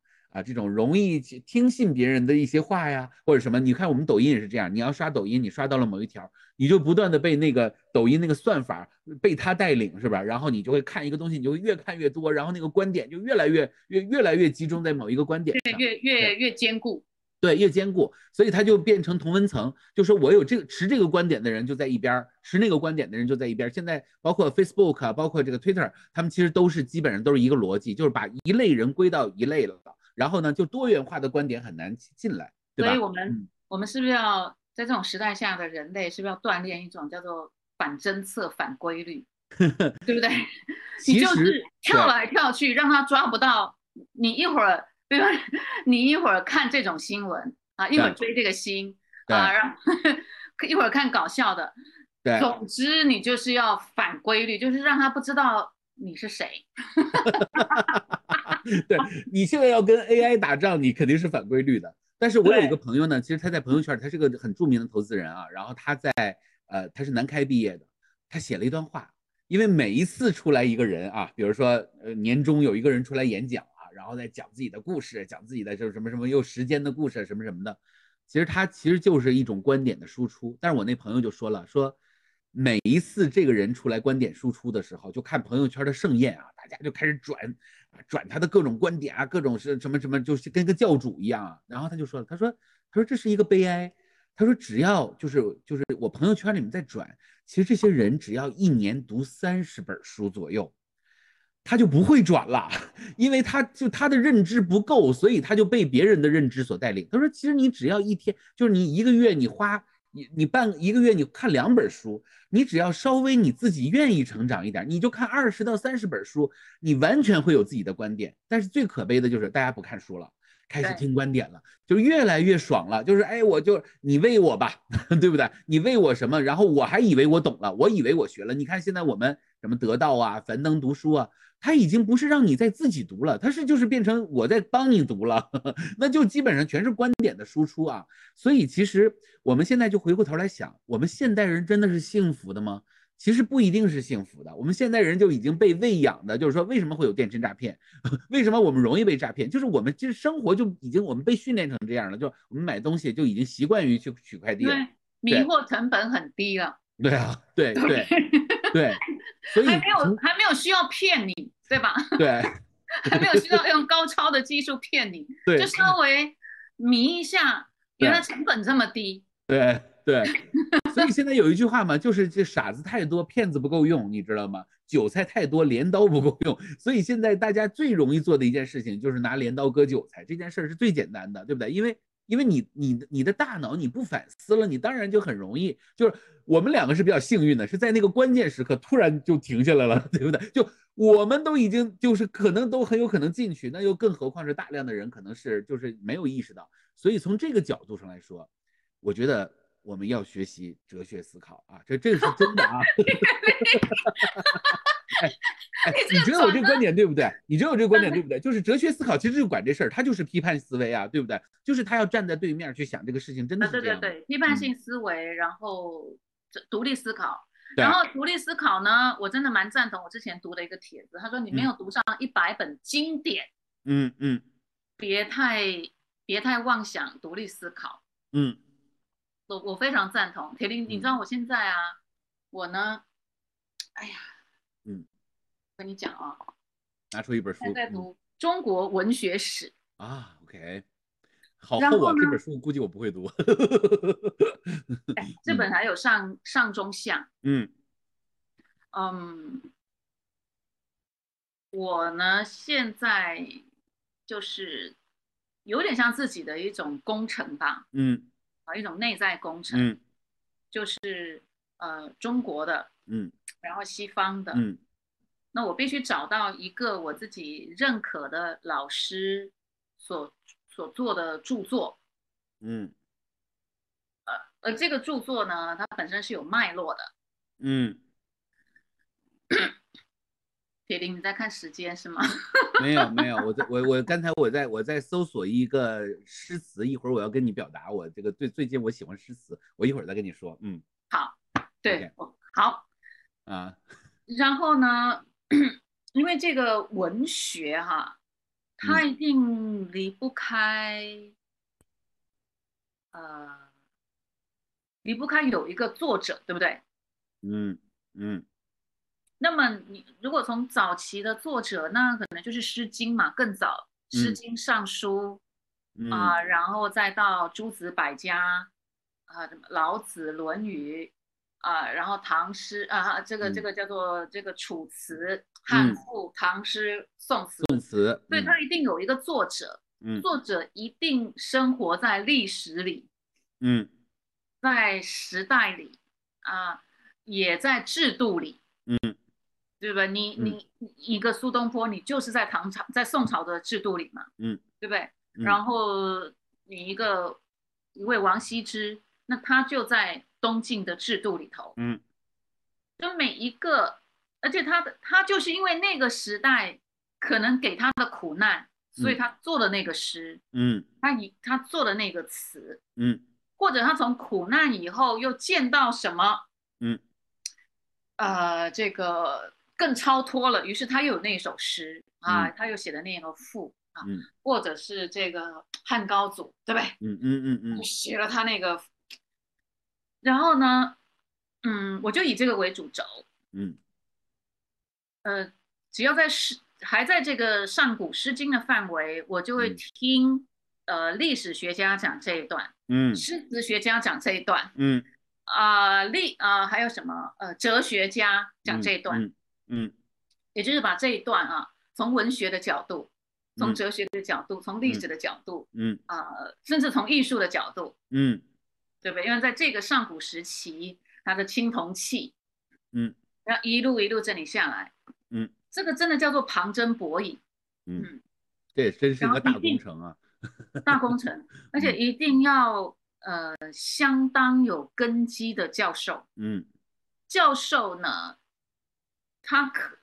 这种容易听信别人的一些话呀，或者什么？你看我们抖音也是这样，你要刷抖音，你刷到了某一条，你就不断的被那个抖音那个算法被他带领，是吧？然后你就会看一个东西，你就会越看越多，然后那个观点就越来越越越来越集中在某一个观点上，越越越坚固，对，越坚固，所以它就变成同温层，就说我有这个持这个观点的人就在一边，持那个观点的人就在一边。现在包括 Facebook，啊包括这个 Twitter，他们其实都是基本上都是一个逻辑，就是把一类人归到一类了。然后呢，就多元化的观点很难进来，对吧？所以我们我们是不是要在这种时代下的人类，是不是要锻炼一种叫做反侦测、反规律，对不对？你就是跳来跳去，让他抓不到你。一会儿，比如你一会儿看这种新闻啊，一会儿追这个新啊，然后 一会儿看搞笑的，对，总之你就是要反规律，就是让他不知道你是谁。对你现在要跟 AI 打仗，你肯定是反规律的。但是我有一个朋友呢，其实他在朋友圈，他是个很著名的投资人啊。然后他在呃，他是南开毕业的，他写了一段话。因为每一次出来一个人啊，比如说呃年终有一个人出来演讲啊，然后再讲自己的故事，讲自己的就是什么什么又时间的故事什么什么的，其实他其实就是一种观点的输出。但是我那朋友就说了，说每一次这个人出来观点输出的时候，就看朋友圈的盛宴啊，大家就开始转。转他的各种观点啊，各种是什么什么，就是跟个教主一样啊。然后他就说了，他说，他说这是一个悲哀。他说只要就是就是我朋友圈里面在转，其实这些人只要一年读三十本书左右，他就不会转了，因为他就他的认知不够，所以他就被别人的认知所带领。他说其实你只要一天，就是你一个月你花。你你半一个月你看两本书，你只要稍微你自己愿意成长一点，你就看二十到三十本书，你完全会有自己的观点。但是最可悲的就是大家不看书了，开始听观点了，就越来越爽了。就是哎，我就你喂我吧，对不对？你喂我什么？然后我还以为我懂了，我以为我学了。你看现在我们什么得到啊，樊登读书啊。它已经不是让你在自己读了，它是就是变成我在帮你读了，那就基本上全是观点的输出啊。所以其实我们现在就回过头来想，我们现代人真的是幸福的吗？其实不一定是幸福的。我们现代人就已经被喂养的，就是说为什么会有电信诈骗？为什么我们容易被诈骗？就是我们其实生活就已经我们被训练成这样了，就我们买东西就已经习惯于去取快递了，迷惑成本很低了。对啊，对 对。对，所以还没有还没有需要骗你，对吧？对，还没有需要用高超的技术骗你，对，就稍微迷一下，原来成本这么低。对对，所以现在有一句话嘛，就是这傻子太多，骗子不够用，你知道吗？韭菜太多，镰刀不够用。所以现在大家最容易做的一件事情，就是拿镰刀割韭菜，这件事儿是最简单的，对不对？因为因为你你你的大脑你不反思了，你当然就很容易。就是我们两个是比较幸运的，是在那个关键时刻突然就停下来了，对不对？就我们都已经就是可能都很有可能进去，那又更何况是大量的人可能是就是没有意识到。所以从这个角度上来说，我觉得我们要学习哲学思考啊，这这是真的啊。哎哎，你觉得我这个观点对不对？你觉得我这个观点对不对？就是哲学思考其实就管这事儿，它就是批判思维啊，对不对？就是他要站在对面去想这个事情，真的是这样。对对对，批判性思维，然后独立思考，然后独立思考呢，我真的蛮赞同我之前读的一个帖子，他说你没有读上一百本经典，嗯嗯，别太别太妄想独立思考，嗯，我我非常赞同铁林，你知道我现在啊，我呢，哎呀，嗯，跟你讲啊，拿出一本书，在读中国文学史啊，OK。好厚啊！这本书估计我不会读。这本还有上上中下。嗯嗯，我呢现在就是有点像自己的一种工程吧。嗯，啊，一种内在工程。嗯，就是呃中国的，嗯，然后西方的，嗯，那我必须找到一个我自己认可的老师所。所做的著作，嗯，呃，而这个著作呢，它本身是有脉络的，嗯。铁林，你在看时间是吗？没有没有，我在我我刚才我在我在搜索一个诗词，一会儿我要跟你表达我这个最最近我喜欢诗词，我一会儿再跟你说，嗯，好，对，好，啊，然后呢，因为这个文学哈。它一定离不开，呃，离不开有一个作者，对不对？嗯嗯。那么你如果从早期的作者，那可能就是《诗经》嘛，更早，《诗经》《尚书》啊，然后再到诸子百家啊，老子、《论语》。啊，然后唐诗啊，这个这个叫做这个楚辞、汉赋、唐诗、宋词。宋词，对，它一定有一个作者，嗯，作者一定生活在历史里，嗯，在时代里啊，也在制度里，嗯，对吧？你你一个苏东坡，你就是在唐朝、在宋朝的制度里嘛，嗯，对不对？然后你一个一位王羲之，那他就在。东晋的制度里头，嗯，就每一个，而且他的他就是因为那个时代可能给他的苦难，所以他做的那个诗，嗯，他以他做的那个词，嗯，或者他从苦难以后又见到什么，嗯，呃，这个更超脱了，于是他又有那首诗啊，他又写的那个赋啊，或者是这个汉高祖，对不对？嗯嗯嗯嗯，写了他那个。然后呢，嗯，我就以这个为主轴，嗯，呃，只要在诗还在这个上古诗经的范围，我就会听呃历史学家讲这一段，嗯，诗词学家讲这一段，嗯，啊历啊还有什么呃哲学家讲这一段，嗯，也就是把这一段啊从文学的角度，从哲学的角度，从历史的角度，嗯。啊甚至从艺术的角度，嗯。对不对？因为在这个上古时期，它的青铜器，嗯，要一路一路整理下来，嗯，这个真的叫做旁征博引，嗯，这真是个大工程啊，大工程，而且一定要呃相当有根基的教授，嗯，教授呢，他可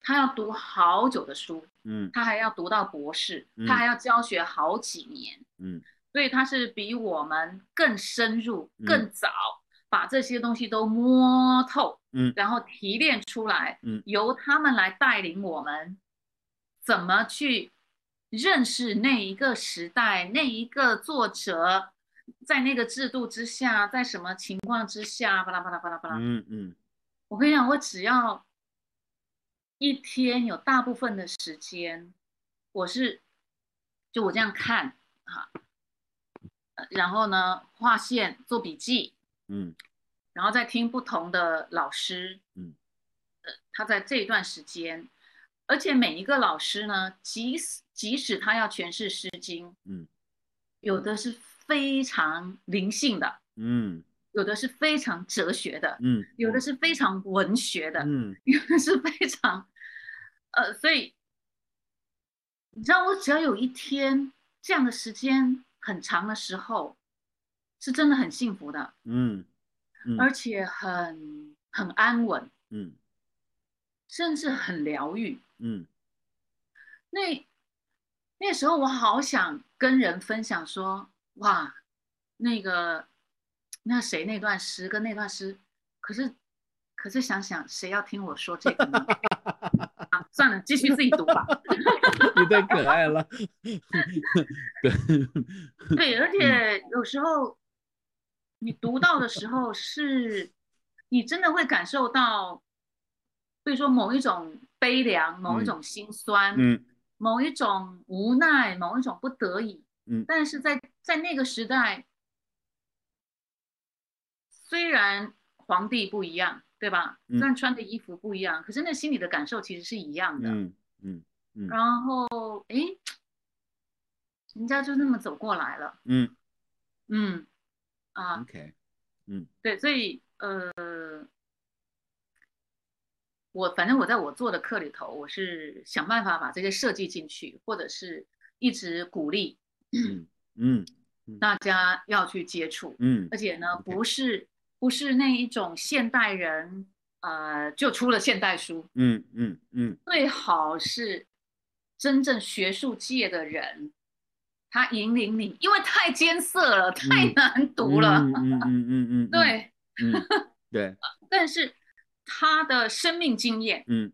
他要读好久的书，嗯，他还要读到博士，他还要教学好几年，嗯。所以他是比我们更深入、更早把这些东西都摸透，嗯，然后提炼出来，嗯，由他们来带领我们怎么去认识那一个时代、那一个作者，在那个制度之下，在什么情况之下，巴拉巴拉巴拉巴拉，嗯嗯，我跟你讲，我只要一天有大部分的时间，我是就我这样看哈。然后呢，画线做笔记，嗯，然后再听不同的老师，嗯，呃，他在这一段时间，而且每一个老师呢，即使即使他要诠释《诗经》，嗯，有的是非常灵性的，嗯，有的是非常哲学的，嗯，有的是非常文学的，嗯，有的是非常，呃，所以你知道，我只要有一天这样的时间。很长的时候，是真的很幸福的，嗯，而且很很安稳，嗯，甚至很疗愈，嗯。那那时候我好想跟人分享说，哇，那个那谁那段诗跟那段诗，可是可是想想谁要听我说这个呢？啊，算了，继续自己读吧。你太可爱了。对，对，而且有时候你读到的时候，是你真的会感受到，比如说某一种悲凉，某一种心酸，嗯，某一种无奈，某一种不得已，嗯，但是在在那个时代，虽然皇帝不一样。对吧？虽然穿的衣服不一样，可是那心里的感受其实是一样的。嗯嗯嗯。然后，哎，人家就那么走过来了。嗯嗯啊。OK。嗯。对，所以呃，我反正我在我做的课里头，我是想办法把这些设计进去，或者是一直鼓励。嗯嗯。大家要去接触。嗯。而且呢，不是。不是那一种现代人，呃，就出了现代书，嗯嗯嗯，最好是真正学术界的人，他引领你，因为太艰涩了，太难读了，嗯嗯嗯嗯嗯，对，对，但是他的生命经验，嗯，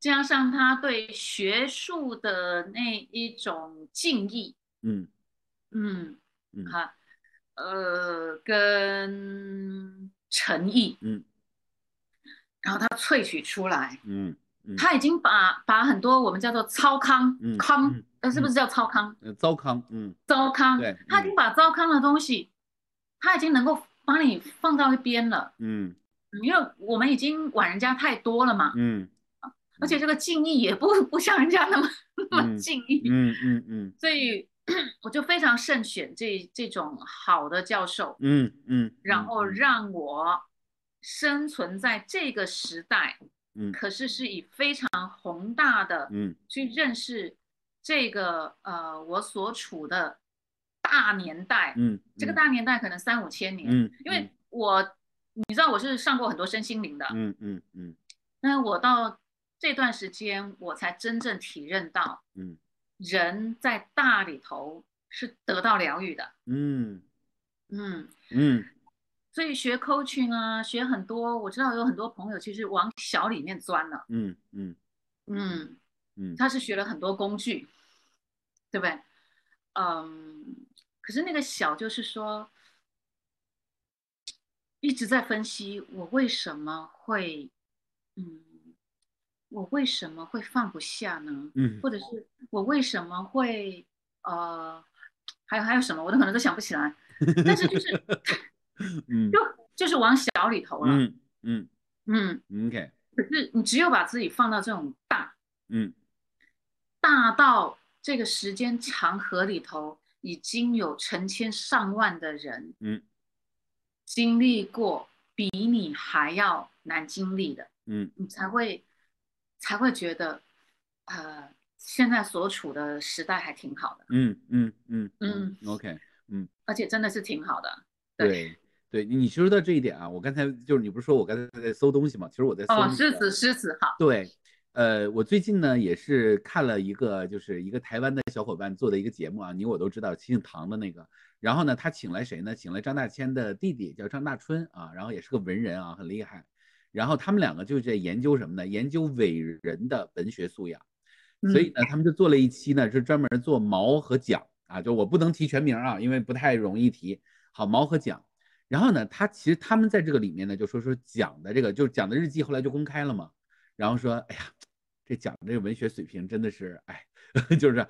加上他对学术的那一种敬意，嗯。嗯嗯，哈。呃，跟诚意，嗯，然后他萃取出来，嗯嗯，他已经把把很多我们叫做糟糠，糠，呃，是不是叫糟糠？呃，糟糠，嗯，糟糠，对，他已经把糟糠的东西，他已经能够把你放到一边了，嗯，因为我们已经管人家太多了嘛，嗯，而且这个敬意也不不像人家那么那么敬意，嗯嗯嗯，所以。我就非常慎选这这种好的教授，嗯嗯，然后让我生存在这个时代，嗯，可是是以非常宏大的，嗯，去认识这个呃我所处的大年代，嗯，这个大年代可能三五千年，嗯，因为我你知道我是上过很多身心灵的，嗯嗯嗯，那我到这段时间我才真正体认到，嗯。人在大里头是得到疗愈的，嗯。嗯。嗯，所以学 coaching 啊，学很多，我知道有很多朋友其实往小里面钻了，嗯嗯。嗯嗯，他是学了很多工具，对不对？嗯，可是那个小就是说一直在分析我为什么会，嗯。我为什么会放不下呢？嗯，或者是我为什么会呃，还有还有什么，我都可能都想不起来。但是就是，嗯，就就是往小里头了。嗯嗯嗯，OK。可是你只有把自己放到这种大，嗯，大到这个时间长河里头，已经有成千上万的人，嗯，经历过比你还要难经历的，嗯，你才会。才会觉得，呃，现在所处的时代还挺好的。嗯嗯嗯嗯，OK，嗯，而且真的是挺好的。对对，你说到这一点啊，我刚才就是你不是说我刚才在搜东西吗？其实我在搜。哦，狮子，狮子，好。对，呃，我最近呢也是看了一个，就是一个台湾的小伙伴做的一个节目啊，你我都知道，姓唐的那个。然后呢，他请来谁呢？请来张大千的弟弟，叫张大春啊，然后也是个文人啊，很厉害。然后他们两个就在研究什么呢？研究伟人的文学素养，所以呢，他们就做了一期呢，是专门做毛和蒋啊，就我不能提全名啊，因为不太容易提。好，毛和蒋，然后呢，他其实他们在这个里面呢，就说说蒋的这个，就是蒋的日记，后来就公开了嘛。然后说，哎呀，这蒋这个文学水平真的是，哎，就是。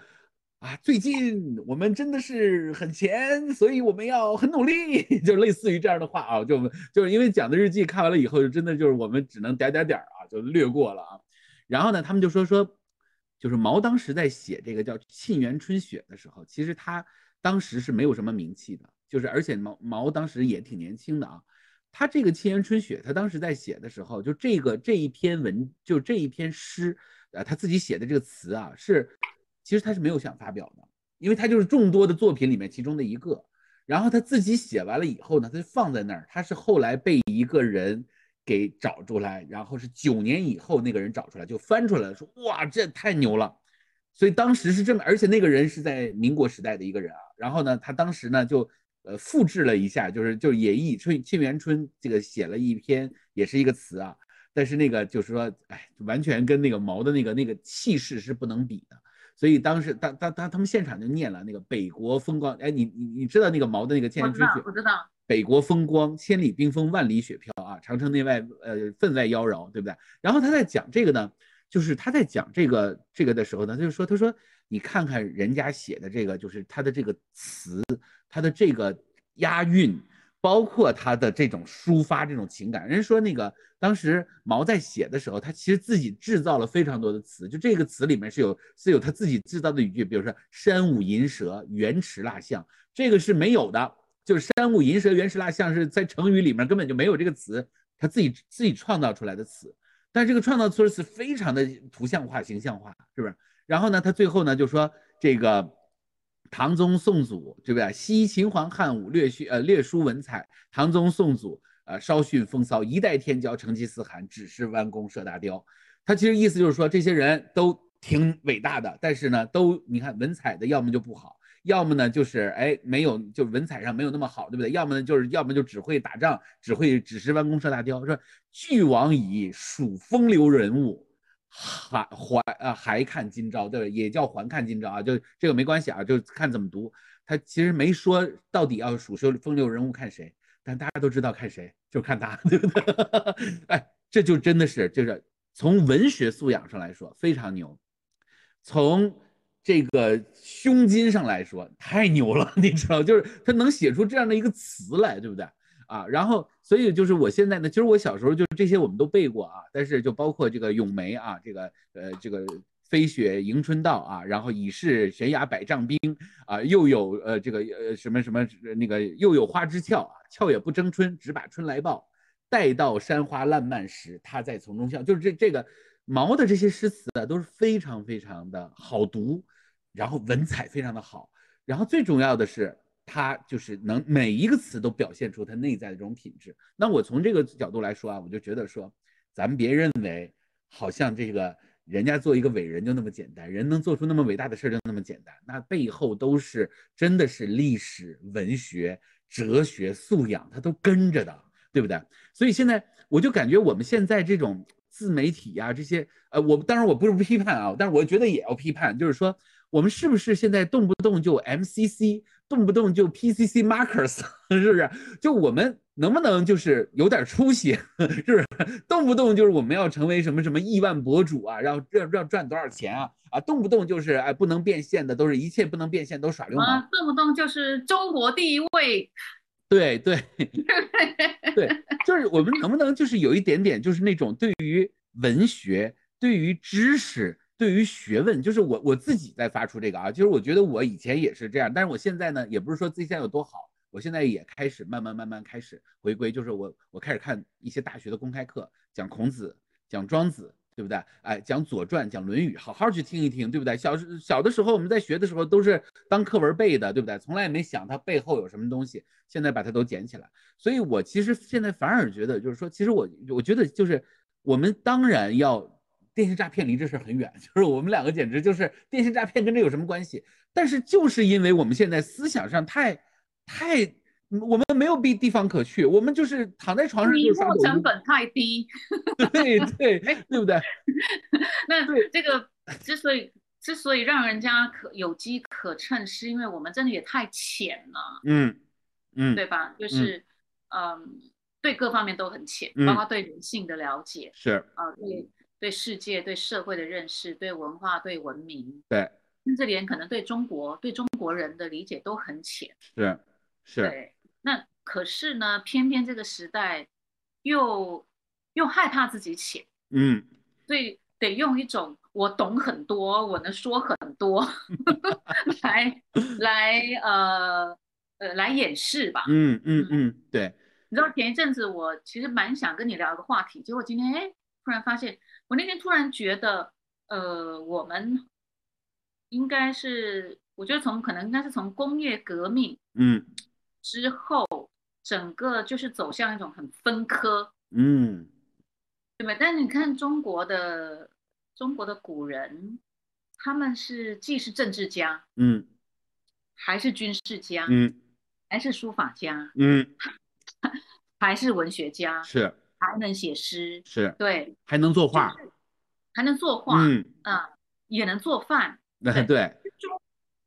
啊，最近我们真的是很闲，所以我们要很努力，就类似于这样的话啊，就就是因为讲的日记看完了以后，就真的就是我们只能点点点啊，就略过了啊。然后呢，他们就说说，就是毛当时在写这个叫《沁园春雪》的时候，其实他当时是没有什么名气的，就是而且毛毛当时也挺年轻的啊。他这个《沁园春雪》，他当时在写的时候，就这个这一篇文，就这一篇诗，呃，他自己写的这个词啊是。其实他是没有想发表的，因为他就是众多的作品里面其中的一个。然后他自己写完了以后呢，他就放在那儿。他是后来被一个人给找出来，然后是九年以后那个人找出来就翻出来，说哇，这太牛了。所以当时是这么，而且那个人是在民国时代的一个人啊。然后呢，他当时呢就呃复制了一下，就是就是也以春沁园春这个写了一篇，也是一个词啊。但是那个就是说，哎，完全跟那个毛的那个那个气势是不能比的。所以当时当当当他们现场就念了那个北国风光，哎，你你你知道那个毛的那个千年春雪？我知道。北国风光，千里冰封，万里雪飘啊，长城内外，呃，分外妖娆，对不对？然后他在讲这个呢，就是他在讲这个这个的时候呢，他就说，他说你看看人家写的这个，就是他的这个词，他的这个押韵。包括他的这种抒发这种情感，人说那个当时毛在写的时候，他其实自己制造了非常多的词，就这个词里面是有是有他自己制造的语句，比如说山舞银蛇，原驰蜡象，这个是没有的，就是山舞银蛇，原驰蜡象是在成语里面根本就没有这个词，他自己自己创造出来的词，但这个创造出来的词非常的图像化、形象化，是不是？然后呢，他最后呢就说这个。唐宗宋祖，对不对？惜秦皇汉武，略叙呃略书文采。唐宗宋祖，呃稍逊风骚，一代天骄，成吉思汗，只是弯弓射大雕。他其实意思就是说，这些人都挺伟大的，但是呢，都你看文采的，要么就不好，要么呢就是哎没有，就文采上没有那么好，对不对？要么呢就是要么就只会打仗，只会只是弯弓射大雕。说俱往矣，属风流人物。还还啊，还看今朝，对吧也叫还看今朝啊，就这个没关系啊，就看怎么读。他其实没说到底要数风风流人物看谁，但大家都知道看谁，就看他，对不对？哎，这就真的是就是从文学素养上来说非常牛，从这个胸襟上来说太牛了，你知道，就是他能写出这样的一个词来，对不对？啊，然后所以就是我现在呢，其实我小时候就是这些我们都背过啊，但是就包括这个咏梅啊，这个呃这个飞雪迎春到啊，然后已是悬崖百丈冰啊，又有呃这个呃什么什么那个又有花枝俏啊，俏也不争春，只把春来报，待到山花烂漫时，他在丛中笑，就是这这个毛的这些诗词啊，都是非常非常的好读，然后文采非常的好，然后最重要的是。他就是能每一个词都表现出他内在的这种品质。那我从这个角度来说啊，我就觉得说，咱们别认为好像这个人家做一个伟人就那么简单，人能做出那么伟大的事就那么简单，那背后都是真的是历史、文学、哲学素养，他都跟着的，对不对？所以现在我就感觉我们现在这种自媒体呀，这些呃，我当然我不是批判啊，但是我觉得也要批判，就是说我们是不是现在动不动就 MCC？动不动就 PCC markers，是不是？就我们能不能就是有点出息，是不是？动不动就是我们要成为什么什么亿万博主啊，然后要要赚多少钱啊？啊，动不动就是哎不能变现的，都是一切不能变现都耍流氓。动不动就是中国第一位。对对 对，就是我们能不能就是有一点点就是那种对于文学、对于知识。对于学问，就是我我自己在发出这个啊，就是我觉得我以前也是这样，但是我现在呢，也不是说自己现在有多好，我现在也开始慢慢慢慢开始回归，就是我我开始看一些大学的公开课，讲孔子，讲庄子，对不对？哎，讲左传，讲论语，好好去听一听，对不对？小时小的时候我们在学的时候都是当课文背的，对不对？从来也没想它背后有什么东西，现在把它都捡起来，所以我其实现在反而觉得，就是说，其实我我觉得就是我们当然要。电信诈骗离这事很远，就是我们两个简直就是电信诈骗跟这有什么关系？但是就是因为我们现在思想上太太，我们没有地地方可去，我们就是躺在床上成本太低，对 对，对不对？那这个之所以之所以让人家可有机可乘，是因为我们真的也太浅了，嗯嗯，对吧？就是嗯，对各方面都很浅，包括对人性的了解是啊，对。对世界、对社会的认识、对文化、对文明，对，甚至连可能对中国、对中国人的理解都很浅。是，是。对，那可是呢，偏偏这个时代又又害怕自己浅，嗯，所以得用一种我懂很多，我能说很多 来来呃呃来掩饰吧。嗯嗯嗯，对。你知道前一阵子我其实蛮想跟你聊一个话题，结果今天哎突然发现。我那天突然觉得，呃，我们应该是，我觉得从可能应该是从工业革命，嗯，之后，整个就是走向一种很分科，嗯，对吧？但是你看中国的中国的古人，他们是既是政治家，嗯，还是军事家，嗯，还是书法家，嗯，还是文学家，是，还能写诗，是，对，还能作画，还能作画，嗯。啊，也能做饭，那 对。对，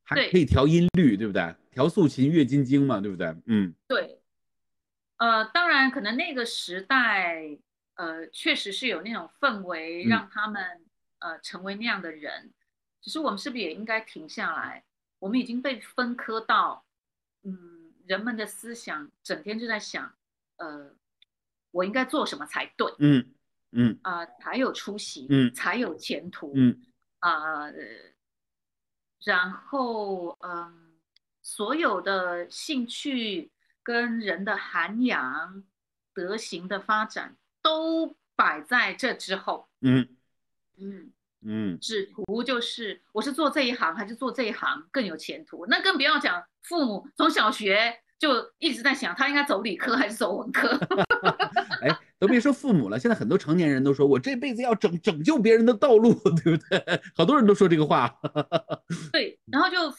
还可以调音律，对不对？调素琴阅金经嘛，对不对？嗯，对，呃，当然可能那个时代，呃，确实是有那种氛围，嗯。让他们呃成为那样的人。只是我们是不是也应该停下来？我们已经被分科到，嗯，人们的思想整天就在想，呃，我应该做什么才对嗯嗯啊、才有出息，嗯才有前途，嗯啊、呃然后嗯，所有的兴趣跟人的涵养、德行的发展都摆在这之后。嗯嗯，嗯只图就是我是做这一行还是做这一行更有前途。那更不要讲父母从小学就一直在想他应该走理科还是走文科。哎，都别说父母了，现在很多成年人都说我这辈子要拯拯救别人的道路，对不对？好多人都说这个话。对，然后就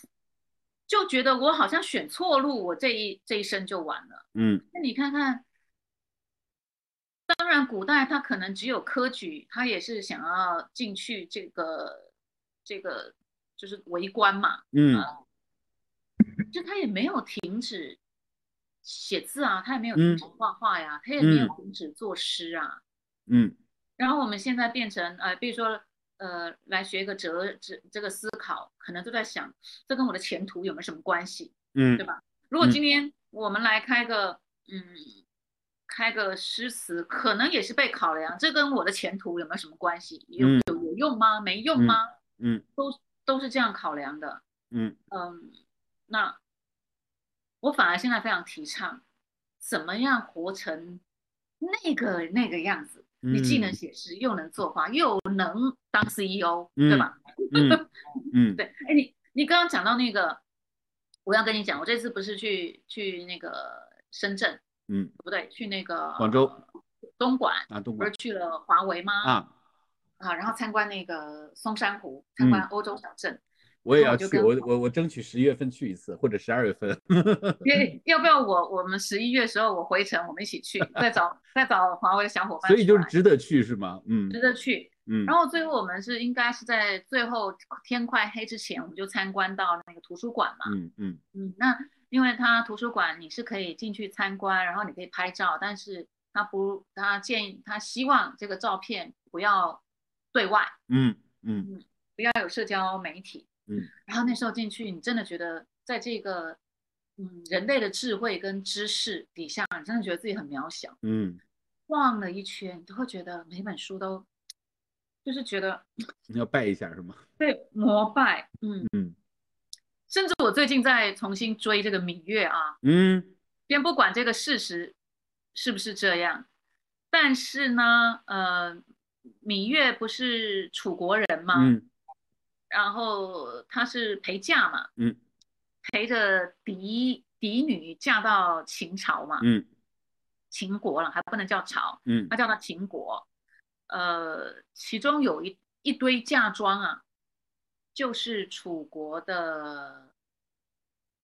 就觉得我好像选错路，我这一这一生就完了。嗯那你看看，当然古代他可能只有科举，他也是想要进去这个这个就是为官嘛，嗯就他也没有停止写字啊，他也没有嗯停止画画呀，他也没有嗯停止作诗啊。嗯然后我们现在变成呃，比如说呃，来学一个哲这这个思考，可能都在想这跟我的前途有没有什么关系？嗯对吧？如果嗯今天我们来开个嗯，开个诗词，可能也是被考量，这跟我的前途有没有什么关系？有嗯有有用吗？没用嗯吗？嗯都都是这样考量的。嗯嗯，那我反而现在非常提倡，怎么样活成那个那个样子？你既能嗯写诗，又能作画，又能当 CEO，对吧？嗯 嗯对，哎，你你刚刚讲到那个，我要跟你讲，我这次不是去去那个深圳，嗯不对，去那个广州东莞，啊，东不是去了华为吗？啊，啊，然后参观那个松山湖，参观嗯欧洲小镇。我也要去，我我我我争取十一月份去一次，或者十二月份。要 要不要我我们十一月时候我回程，我们一起去，再 找再找华为的小伙伴，所以就是值得去是吗？嗯值得去。嗯然后最后我们是应该是在最后天快黑之前，我们就参观到那个图书馆嘛。嗯嗯嗯，那因为它图书馆你是可以进去参观，然后你可以拍照，但是他不，他建议他希望这个照片不要对外，嗯嗯不要有社交媒体。嗯，然后那时候进去，你真的觉得在这个嗯人类的智慧跟知识底下，你真的觉得自己很渺小。嗯，逛了一圈，你都会觉得每本书都就是觉得 你要拜一下是吗？对膜拜，嗯嗯甚至我最近在重新追这个芈月啊，嗯先不管这个事实是不是这样，但是呢，呃，芈月不是楚国人吗？嗯然后她是陪嫁嘛，嗯。陪着嫡嫡女嫁到秦朝嘛，嗯。秦国了，还不能叫朝，嗯。她叫她秦国。呃，其中有一一堆嫁妆啊，就是楚国的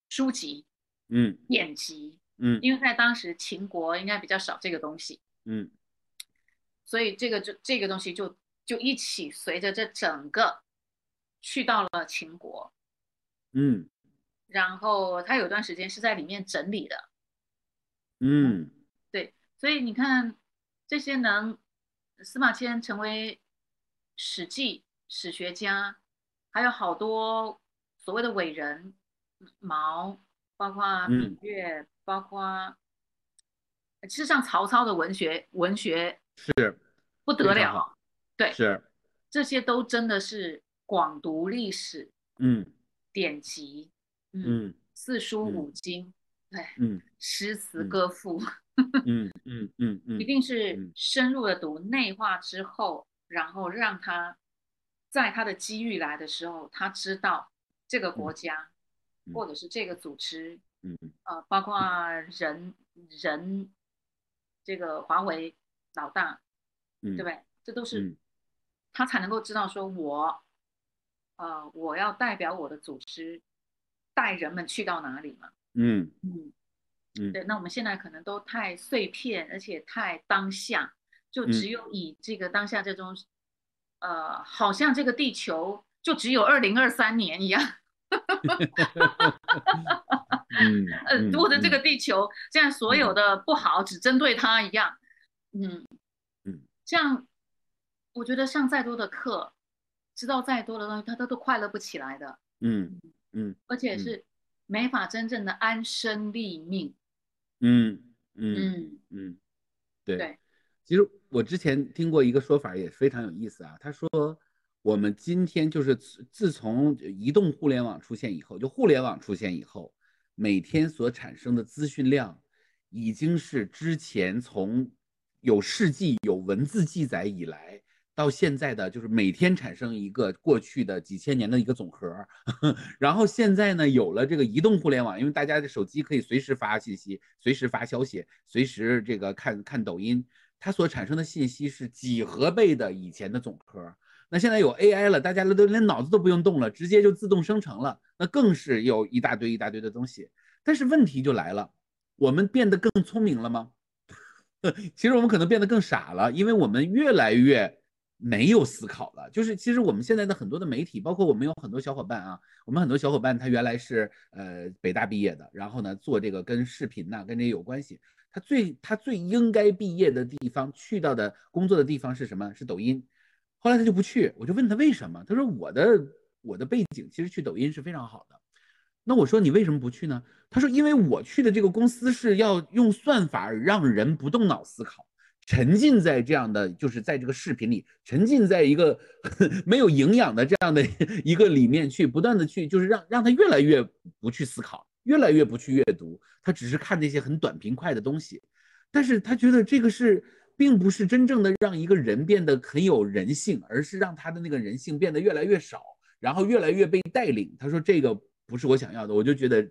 书籍、嗯。典籍，嗯。因为在当时秦国应该比较少这个东西，嗯。所以这个就这个东西就就一起随着这整个去到了秦国，嗯。然后他有段时间是在里面整理的，嗯。对所以你看这些能司马迁成为史记史学家，还有好多所谓的伟人，毛，包括芈嗯月，包括事实上曹操的文学文学是不得了，对，是。这些都真的是广读历史嗯典籍，嗯，嗯四书嗯五经，对，嗯诗词嗯歌赋。嗯嗯嗯嗯一定是嗯深入的读内化之后，然后让他在他的机遇来的时候，他知道这个国家、嗯或者是这个组织，嗯呃，包括人人这个华为老大，嗯对不对？这都是嗯他才能够知道说我，呃，我要代表我的组织带人们去到哪里嘛。嗯嗯，嗯，对，那我们现在可能都太碎片，而且太当下，就只有以这个当下这种，呃，好像这个地球就只有二零二三年一样。嗯，呃，我的这个地球，现在所有的不好只针对他一样。嗯嗯，这样我觉得上再多的课，知道再多的东西，他他都快乐不起来的。嗯嗯，而且是没法真正的安身立命。嗯嗯嗯，对对。其实我之前听过一个说法，也非常有意思啊。他说，我们今天就是自从移动互联网出现以后，就互联网出现以后，每天所产生的资讯量，已经是之前从有世纪、有文字记载以来。到现在的就是每天产生一个过去的几千年的一个总和，然后现在呢有了这个移动互联网，因为大家的手机可以随时发信息，随时发消息，随时这个看看抖音，它所产生的信息是几何倍的以前的总和。那现在有 AI 了，大家都连脑子都不用动了，直接就自动生成了，那更是有一大堆一大堆的东西。但是问题就来了，我们变得更聪明了吗？其实我们可能变得更傻了，因为我们越来越。没有思考了，就是其实我们现在的很多的媒体，包括我们有很多小伙伴啊，我们很多小伙伴他原来是呃北大毕业的，然后呢做这个跟视频呐跟这有关系，他最他最应该毕业的地方去到的工作的地方是什么？是抖音，后来他就不去，我就问他为什么，他说我的我的背景其实去抖音是非常好的，那我说你为什么不去呢？他说因为我去的这个公司是要用算法让人不动脑思考。沉浸在这样的，就是在这个视频里，沉浸在一个 没有营养的这样的一个里面去，不断的去，就是让让他越来越不去思考，越来越不去阅读，他只是看那些很短平快的东西，但是他觉得这个是，并不是真正的让一个人变得很有人性，而是让他的那个人性变得越来越少，然后越来越被带领。他说这个不是我想要的，我就觉得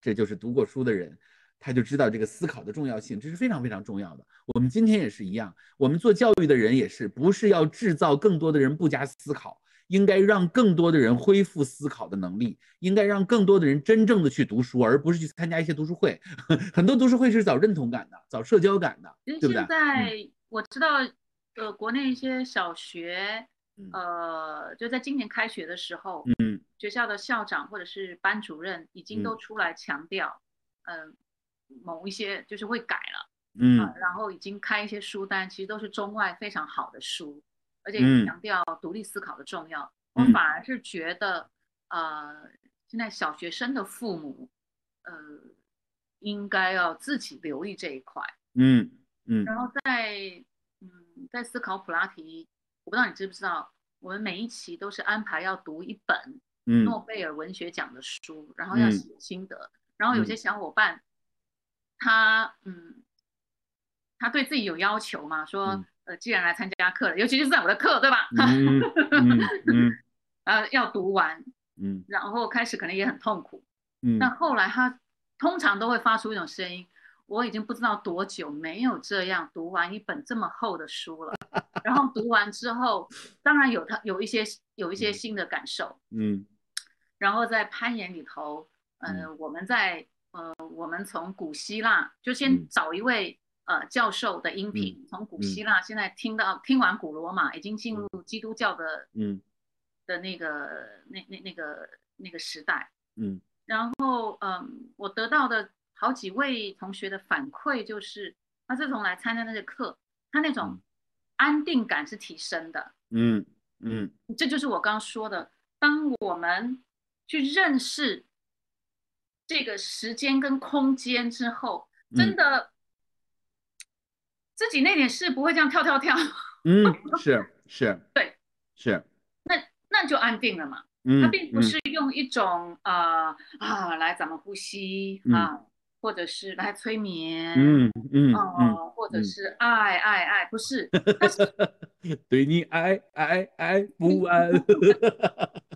这就是读过书的人。他就知道这个思考的重要性，这是非常非常重要的。我们今天也是一样，我们做教育的人也是，不是要制造更多的人不加思考，应该让更多的人恢复思考的能力，应该让更多的人真正的去读书，而不是去参加一些读书会。很多读书会是找认同感的，找社交感的，对不对？现在我知道，呃，国内一些小学，呃，就在今年开学的时候，嗯，学校的校长或者是班主任已经都出来强调，嗯。某一些就是会改了，嗯，然后已经开一些书单，其实都是中外非常好的书，而且强调独立思考的重要。我反而是觉得，呃，现在小学生的父母，呃，应该要自己留意这一块，嗯嗯。然后在嗯在思考普拉提，我不知道你知不知道，我们每一期都是安排要读一本诺贝尔文学奖的书，然后要写心得，然后有些小伙伴。他嗯，他对自己有要求嘛？说呃，既然来参加课了，尤其是在我的课，对吧？嗯嗯 呃，要读完，嗯，然后开始可能也很痛苦，嗯，但后来他通常都会发出一种声音：我已经不知道多久没有这样读完一本这么厚的书了。然后读完之后，当然有他有一些有一些新的感受，嗯，然后在攀岩里头，嗯，我们在。呃，我们从古希腊就先找一位呃教授的音频，从古希腊现在听到听完古罗马，已经进入基督教的嗯。的那个那那那个那个时代，嗯，然后嗯，我得到的好几位同学的反馈就是，他自从来参加那些课，他那种安定感是提升的，嗯嗯，这就是我刚刚说的，当我们去认识。这个时间跟空间之后，真的自己那点事不会这样跳跳跳。嗯，是是，对，是。那那就安定了嘛。嗯，它并不是用一种啊啊来咱们呼吸啊，或者是来催眠。嗯嗯哦，或者是爱爱爱，不是。对你爱爱爱不完。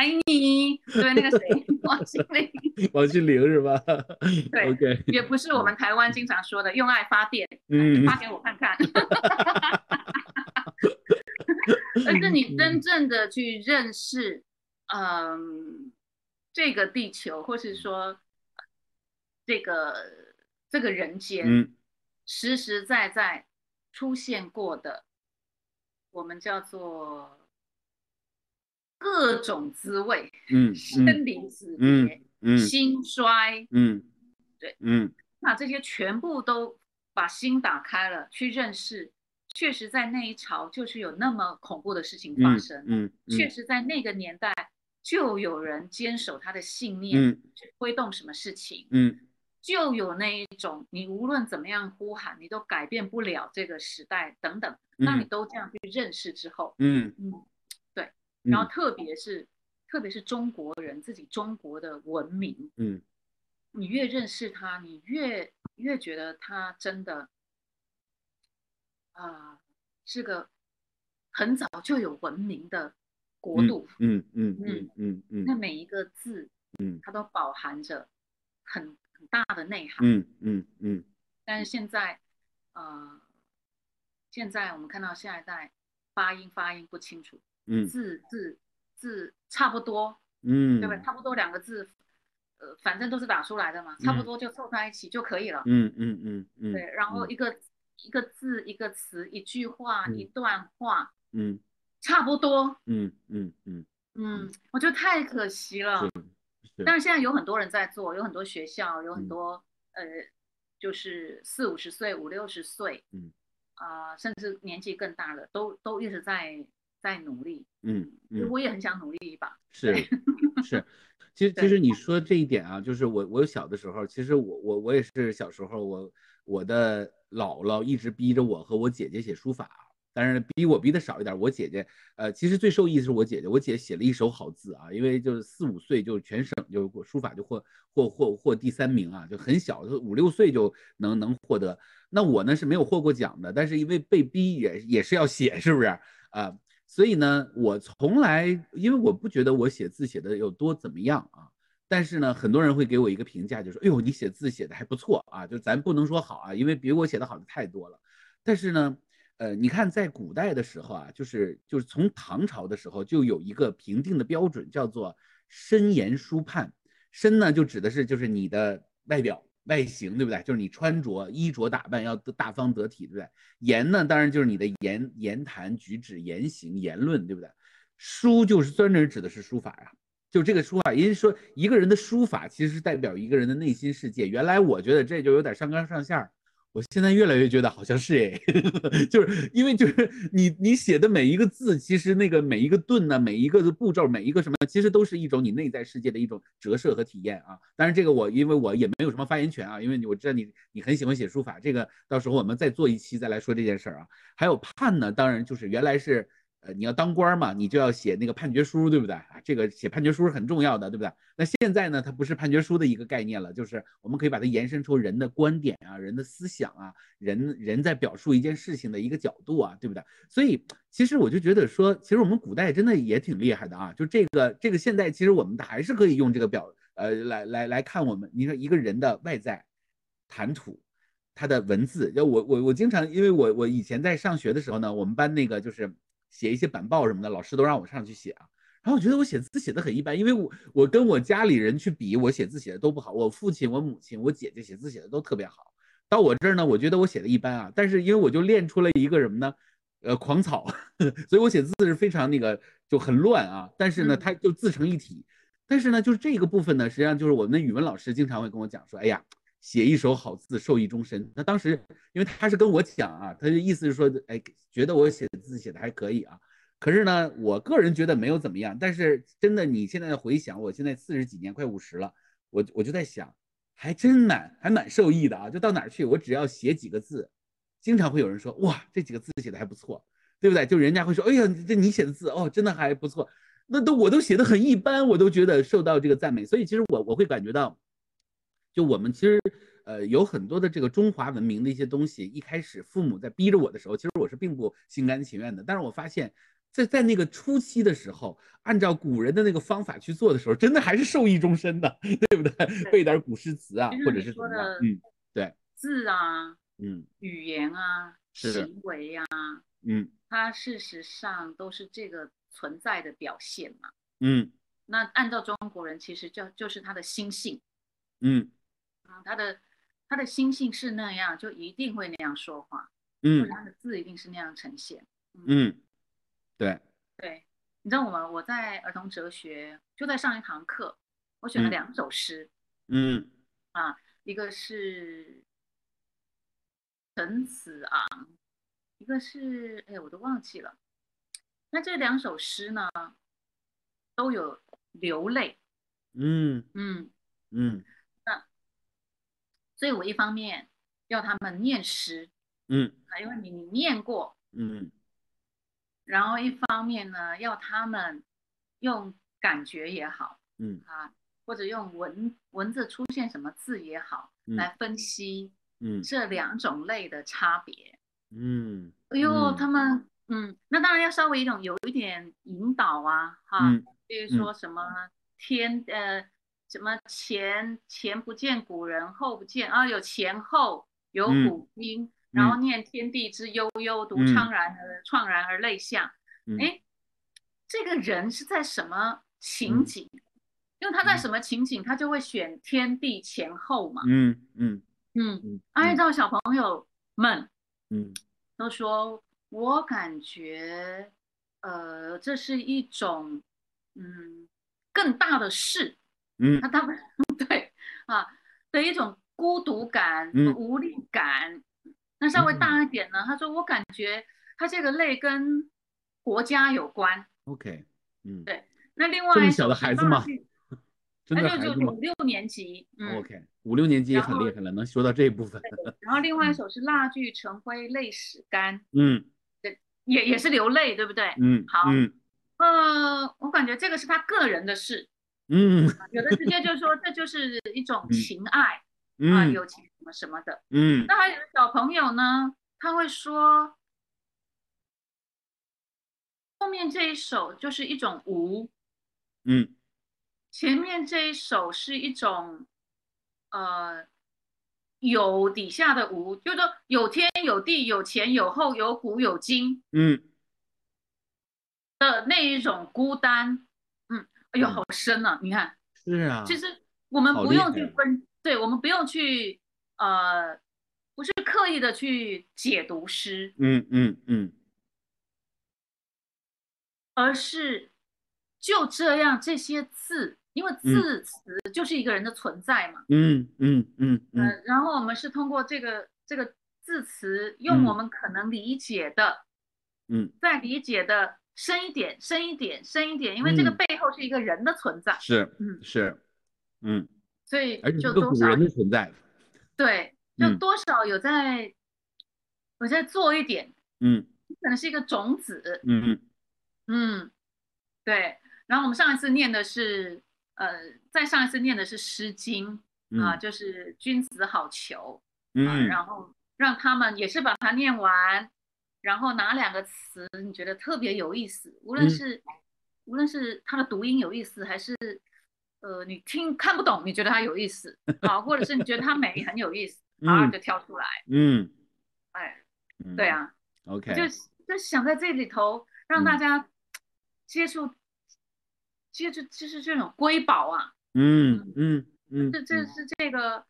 爱你，对那个谁，王心凌，王心凌是吧？对，OK，也不是我们台湾经常说的用爱发电，嗯，发给我看看。而是你真正的去认识，嗯，这个地球，或是说这个这个人间，嗯，实实在在出现过的，我们叫做各种滋味，嗯，生离死别，嗯，兴衰，嗯，对，嗯，那这些全部都把心打开了，去认识，确实在那一朝就是有那么恐怖的事情发生，嗯，确实在那个年代就有人坚守他的信念，去推动什么事情，嗯。就有那一种，你无论怎么样呼喊，你都改变不了这个时代等等。那你都这样去认识之后，嗯嗯，对。然后特别是特别是中国人自己中国的文明，嗯，你越认识他，你越越觉得他真的啊是个很早就有文明的国度。嗯嗯嗯嗯嗯。那每一个字，嗯，它都饱含着很。很大的内涵，嗯嗯嗯，但是现在，呃，现在我们看到下一代发音发音不清楚，嗯，字字字差不多，嗯，对不对？差不多两个字，呃，反正都是打出来的嘛，差不多就凑在一起就可以了，嗯嗯嗯嗯，对，然后一个一个字一个词一句话一段话，嗯，差不多，嗯嗯嗯。嗯，我觉得太可惜了。但是现在有很多人在做，有很多学校，有很多呃，就是四五十岁、五六十岁，嗯，啊，甚至年纪更大的，都都一直在在努力，嗯，我也很想努力一把。是是，其实其实你说这一点啊，就是我我小的时候，其实我我我也是小时候，我我的姥姥一直逼着我和我姐姐写书法。但是逼我逼的少一点，我姐姐，呃，其实最受益的是我姐姐，我姐写了一手好字啊，因为就是四五岁就全省就书法就获获获获第三名啊，就很小，就五六岁就能能获得。那我呢是没有获过奖的，但是因为被逼也也是要写，是不是啊？所以呢，我从来因为我不觉得我写字写的有多怎么样啊，但是呢，很多人会给我一个评价，就说，哎呦，你写字写的还不错啊，就咱不能说好啊，因为比我写的好的太多了，但是呢。呃，你看，在古代的时候啊，就是就是从唐朝的时候就有一个评定的标准，叫做身颜书判。身呢，就指的是就是你的外表外形，对不对？就是你穿着衣着打扮要大方得体，对不对？言呢，当然就是你的言言谈举止言行言论，对不对？书就是专门指的是书法呀，就这个书法，因为说一个人的书法其实是代表一个人的内心世界。原来我觉得这就有点上纲上线儿。我现在越来越觉得好像是哎，就是因为就是你你写的每一个字，其实那个每一个顿呢，每一个的步骤，每一个什么，其实都是一种你内在世界的一种折射和体验啊。当然这个我因为我也没有什么发言权啊，因为我知道你你很喜欢写书法，这个到时候我们再做一期再来说这件事儿啊。还有判呢，当然就是原来是。呃，你要当官嘛，你就要写那个判决书，对不对啊？这个写判决书是很重要的，对不对？那现在呢，它不是判决书的一个概念了，就是我们可以把它延伸出人的观点啊，人的思想啊，人人在表述一件事情的一个角度啊，对不对？所以其实我就觉得说，其实我们古代真的也挺厉害的啊，就这个这个现在其实我们还是可以用这个表呃来来来看我们，你说一个人的外在谈吐，他的文字，就我我我经常，因为我我以前在上学的时候呢，我们班那个就是。写一些板报什么的，老师都让我上去写啊。然后我觉得我写字写的很一般，因为我我跟我家里人去比，我写字写的都不好。我父亲、我母亲、我姐姐写字写的都特别好。到我这儿呢，我觉得我写的一般啊。但是因为我就练出了一个什么呢？呃，狂草，所以我写字是非常那个就很乱啊。但是呢，它就自成一体。但是呢，就是这个部分呢，实际上就是我们的语文老师经常会跟我讲说，哎呀。写一手好字，受益终身。那当时，因为他是跟我讲啊，他的意思是说，哎，觉得我写的字写的还可以啊。可是呢，我个人觉得没有怎么样。但是真的，你现在回想，我现在四十几年，快五十了，我我就在想，还真蛮还蛮受益的啊。就到哪儿去，我只要写几个字，经常会有人说，哇，这几个字写的还不错，对不对？就人家会说，哎呀，这你写的字哦，真的还不错。那都我都写的很一般，我都觉得受到这个赞美。所以其实我我会感觉到。就我们其实，呃，有很多的这个中华文明的一些东西，一开始父母在逼着我的时候，其实我是并不心甘情愿的。但是我发现，在在那个初期的时候，按照古人的那个方法去做的时候，真的还是受益终身的，对不对？背点古诗词啊，或者是什么的，嗯，对，字啊，嗯，语言啊，行为啊，嗯，它事实上都是这个存在的表现嘛，嗯，那按照中国人，其实就就是他的心性，嗯。他的他的心性是那样，就一定会那样说话，嗯，他的字一定是那样呈现，嗯，对，对，你知道我们我在儿童哲学就在上一堂课，我选了两首诗，嗯，啊，一个是陈子昂，一个是哎我都忘记了，那这两首诗呢都有流泪，嗯。嗯。嗯。所以我一方面要他们念诗，嗯。啊，因为你你念过，嗯，然后一方面呢要他们用感觉也好，嗯。啊，或者用文文字出现什么字也好，来分析，嗯，这两种类的差别，嗯，哎呦，他们，嗯，那当然要稍微一种有一点引导啊，哈，比如说什么天，呃。什么前前不见古人，后不见啊，有前后，有古今，然后念天地之悠悠，独怆然而怆然而泪下。哎，这个人是在什么情景？因为他在什么情景，他就会选天地前后嘛。嗯嗯嗯，按照小朋友们，嗯，都说，我感觉，呃，这是一种，嗯，更大的事。嗯，那他们 对啊的一种孤独感、无力感。那稍微大一点呢，他说我感觉他这个泪跟国家有关。OK，嗯，对。那另外这么小的孩子吗？那就就五六年级。OK，五六年级也很厉害了，能说到这一部分。然后另外一首是蜡炬成灰泪始干。嗯，对，也也是流泪，对不对？嗯，好。嗯，呃，我感觉这个是他个人的事。嗯，有的直接就说这就是一种情爱啊，友情什么什么的。嗯，那还有小朋友呢，他会说后面这一首就是一种无，嗯，前面这一首是一种呃有底下的无，就是说有天有地有前有后有古有今，嗯。的那一种孤单。哎呦，好深啊！你看，是啊，其实我们不用去分，对我们不用去，呃，不是刻意的去解读诗，嗯嗯嗯，而是就这样这些字，因为字词就是一个人的存在嘛，嗯嗯嗯嗯，然后我们是通过这个这个字词，用我们可能理解的，嗯，在理解的。深一点，深一点，深一点，因为这个背后是一个人的存在，是，嗯，是，嗯，所以而且是人的存在，对，就多少有在，我在做一点，嗯，可能是一个种子，嗯嗯。嗯，对，然后我们上一次念的是，呃，再上一次念的是《诗经》啊，就是君子好逑，嗯，然后让他们也是把它念完。然后哪两个词你觉得特别有意思？无论是无论是它的读音有意思，还是呃你听看不懂，你觉得它有意思 啊，或者是你觉得它美很有意思，啊就跳出来。嗯，哎，对啊，OK，就就想在这里头让大家接触接触，就是这种瑰宝啊。嗯嗯嗯，这这是这个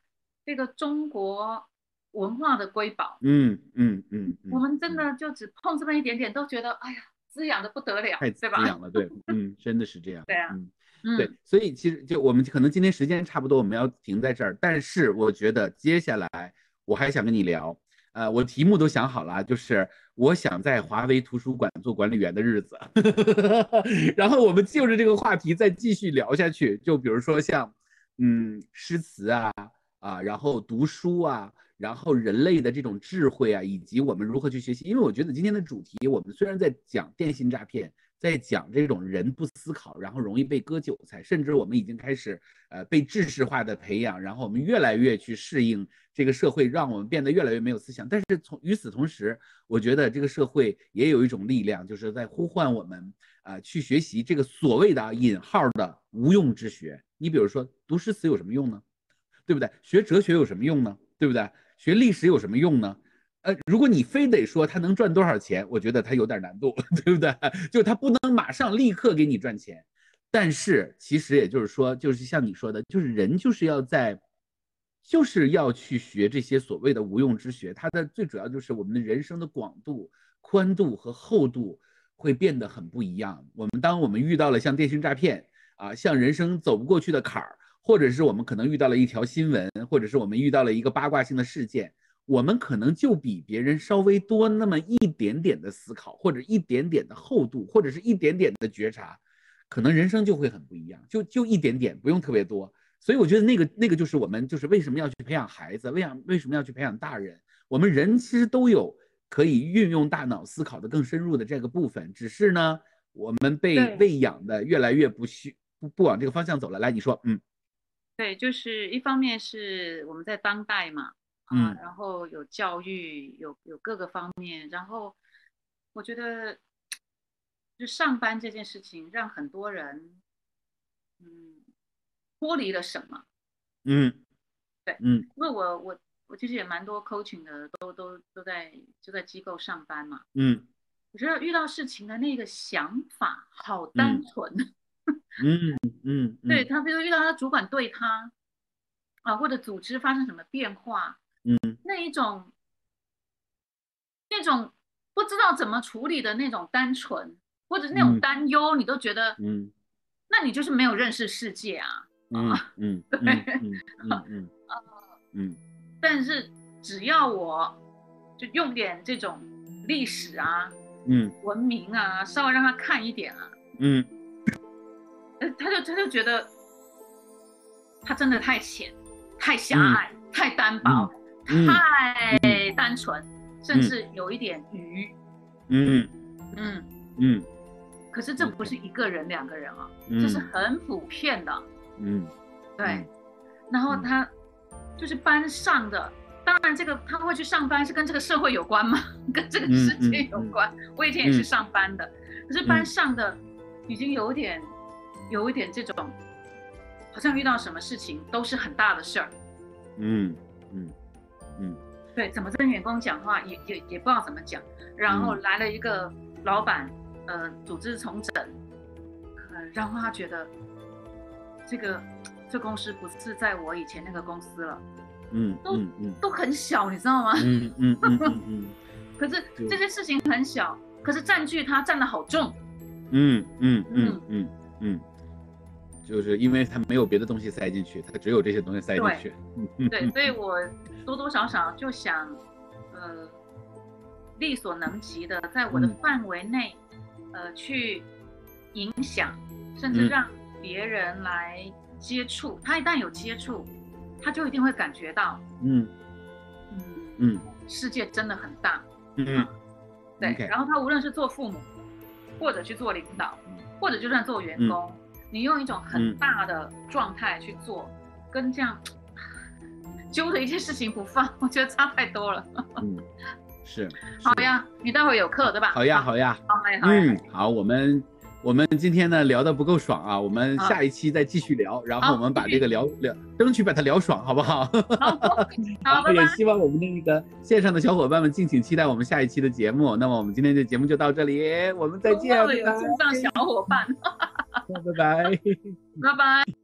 这个中国。文化的瑰宝，嗯嗯嗯，我们真的就只碰这么一点点，都觉得哎呀，滋养的不得了，太滋养了，对，嗯，真的是这样，对啊，嗯，对，所以其实就我们可能今天时间差不多，我们要停在这儿，但是我觉得接下来我还想跟你聊，呃，我题目都想好了，就是我想在华为图书馆做管理员的日子，然后我们就着这个话题再继续聊下去，就比如说像，嗯，诗词啊，啊，然后读书啊。然后人类的这种智慧啊，以及我们如何去学习，因为我觉得今天的主题，我们虽然在讲电信诈骗，在讲这种人不思考，然后容易被割韭菜，甚至我们已经开始呃被知识化的培养，然后我们越来越去适应这个社会，让我们变得越来越没有思想。但是从与此同时，我觉得这个社会也有一种力量，就是在呼唤我们啊去学习这个所谓的引号的无用之学。你比如说读诗词有什么用呢？对不对？学哲学有什么用呢？对不对？学历史有什么用呢？呃，如果你非得说他能赚多少钱，我觉得他有点难度，对不对？就他不能马上立刻给你赚钱。但是其实也就是说，就是像你说的，就是人就是要在就是要去学这些所谓的无用之学。它的最主要就是我们的人生的广度、宽度和厚度会变得很不一样。我们当我们遇到了像电信诈骗啊，像人生走不过去的坎儿，或者是我们可能遇到了一条新闻，或者是我们遇到了一个八卦性的事件，我们可能就比别人稍微多那么一点点的思考，或者一点点的厚度，或者是一点点的觉察。可能人生就会很不一样，就就一点点，不用特别多。所以我觉得那个那个就是我们就是为什么要去培养孩子，为养为什么要去培养大人？我们人其实都有可以运用大脑思考的更深入的这个部分，只是呢，我们被喂养的越来越不需不不往这个方向走了。来，你说，嗯，对，就是一方面是我们在当代嘛，啊，然后有教育，有有各个方面，然后我觉得。就上班这件事情，让很多人，嗯，脱离了什么？嗯，对，嗯，因为我我我其实也蛮多 coaching 的，都都都在就在机构上班嘛。嗯，我觉得遇到事情的那个想法好单纯。嗯嗯嗯，对他，比如遇到他主管对他，啊，或者组织发生什么变化，嗯，那一种那种不知道怎么处理的那种单纯。或者是那种担忧，你都觉得，嗯，那你就是没有认识世界啊，嗯嗯，对，嗯嗯嗯，嗯，但是只要我就用点这种历史啊，嗯，文明啊，稍微让他看一点啊，嗯，呃，他就他就觉得他真的太浅、太狭隘、太单薄、太单纯，甚至有一点愚，嗯。嗯。嗯。可是这不是一个人两个人啊，这是很普遍的。嗯，对。然后他就是班上的，当然这个他会去上班是跟这个社会有关吗？跟这个世界有关。我以前也是上班的，可是班上的已经有点有一点这种，好像遇到什么事情都是很大的事儿。嗯嗯嗯，对，怎么跟员工讲话也也也不知道怎么讲，然后来了一个老板。呃，组织重整，呃，然后他觉得这个这公司不是在我以前那个公司了，嗯，都都很小，你知道吗？嗯嗯嗯嗯。可是这些事情很小，可是占据他占的好重。嗯嗯嗯嗯嗯，就是因为他没有别的东西塞进去，他只有这些东西塞进去。对，所以我多多少少就想，呃，力所能及的，在我的范围内。呃，去影响，甚至让别人来接触。他一旦有接触，他就一定会感觉到，嗯嗯嗯，世界真的很大。嗯，对。然后他无论是做父母，或者去做领导，或者就算做员工，你用一种很大的状态去做，跟这样揪着一件事情不放，我觉得差太多了。嗯。是，好呀，你待会儿有课对吧？好呀，好呀，好呀，嗯，好，我们我们今天呢聊的不够爽啊，我们下一期再继续聊，然后我们把这个聊聊，争取把它聊爽，好不好？好，也希望我们的那个线上的小伙伴们敬请期待我们下一期的节目。那么我们今天的节目就到这里，我们再见。有线上小伙伴，拜拜，拜拜。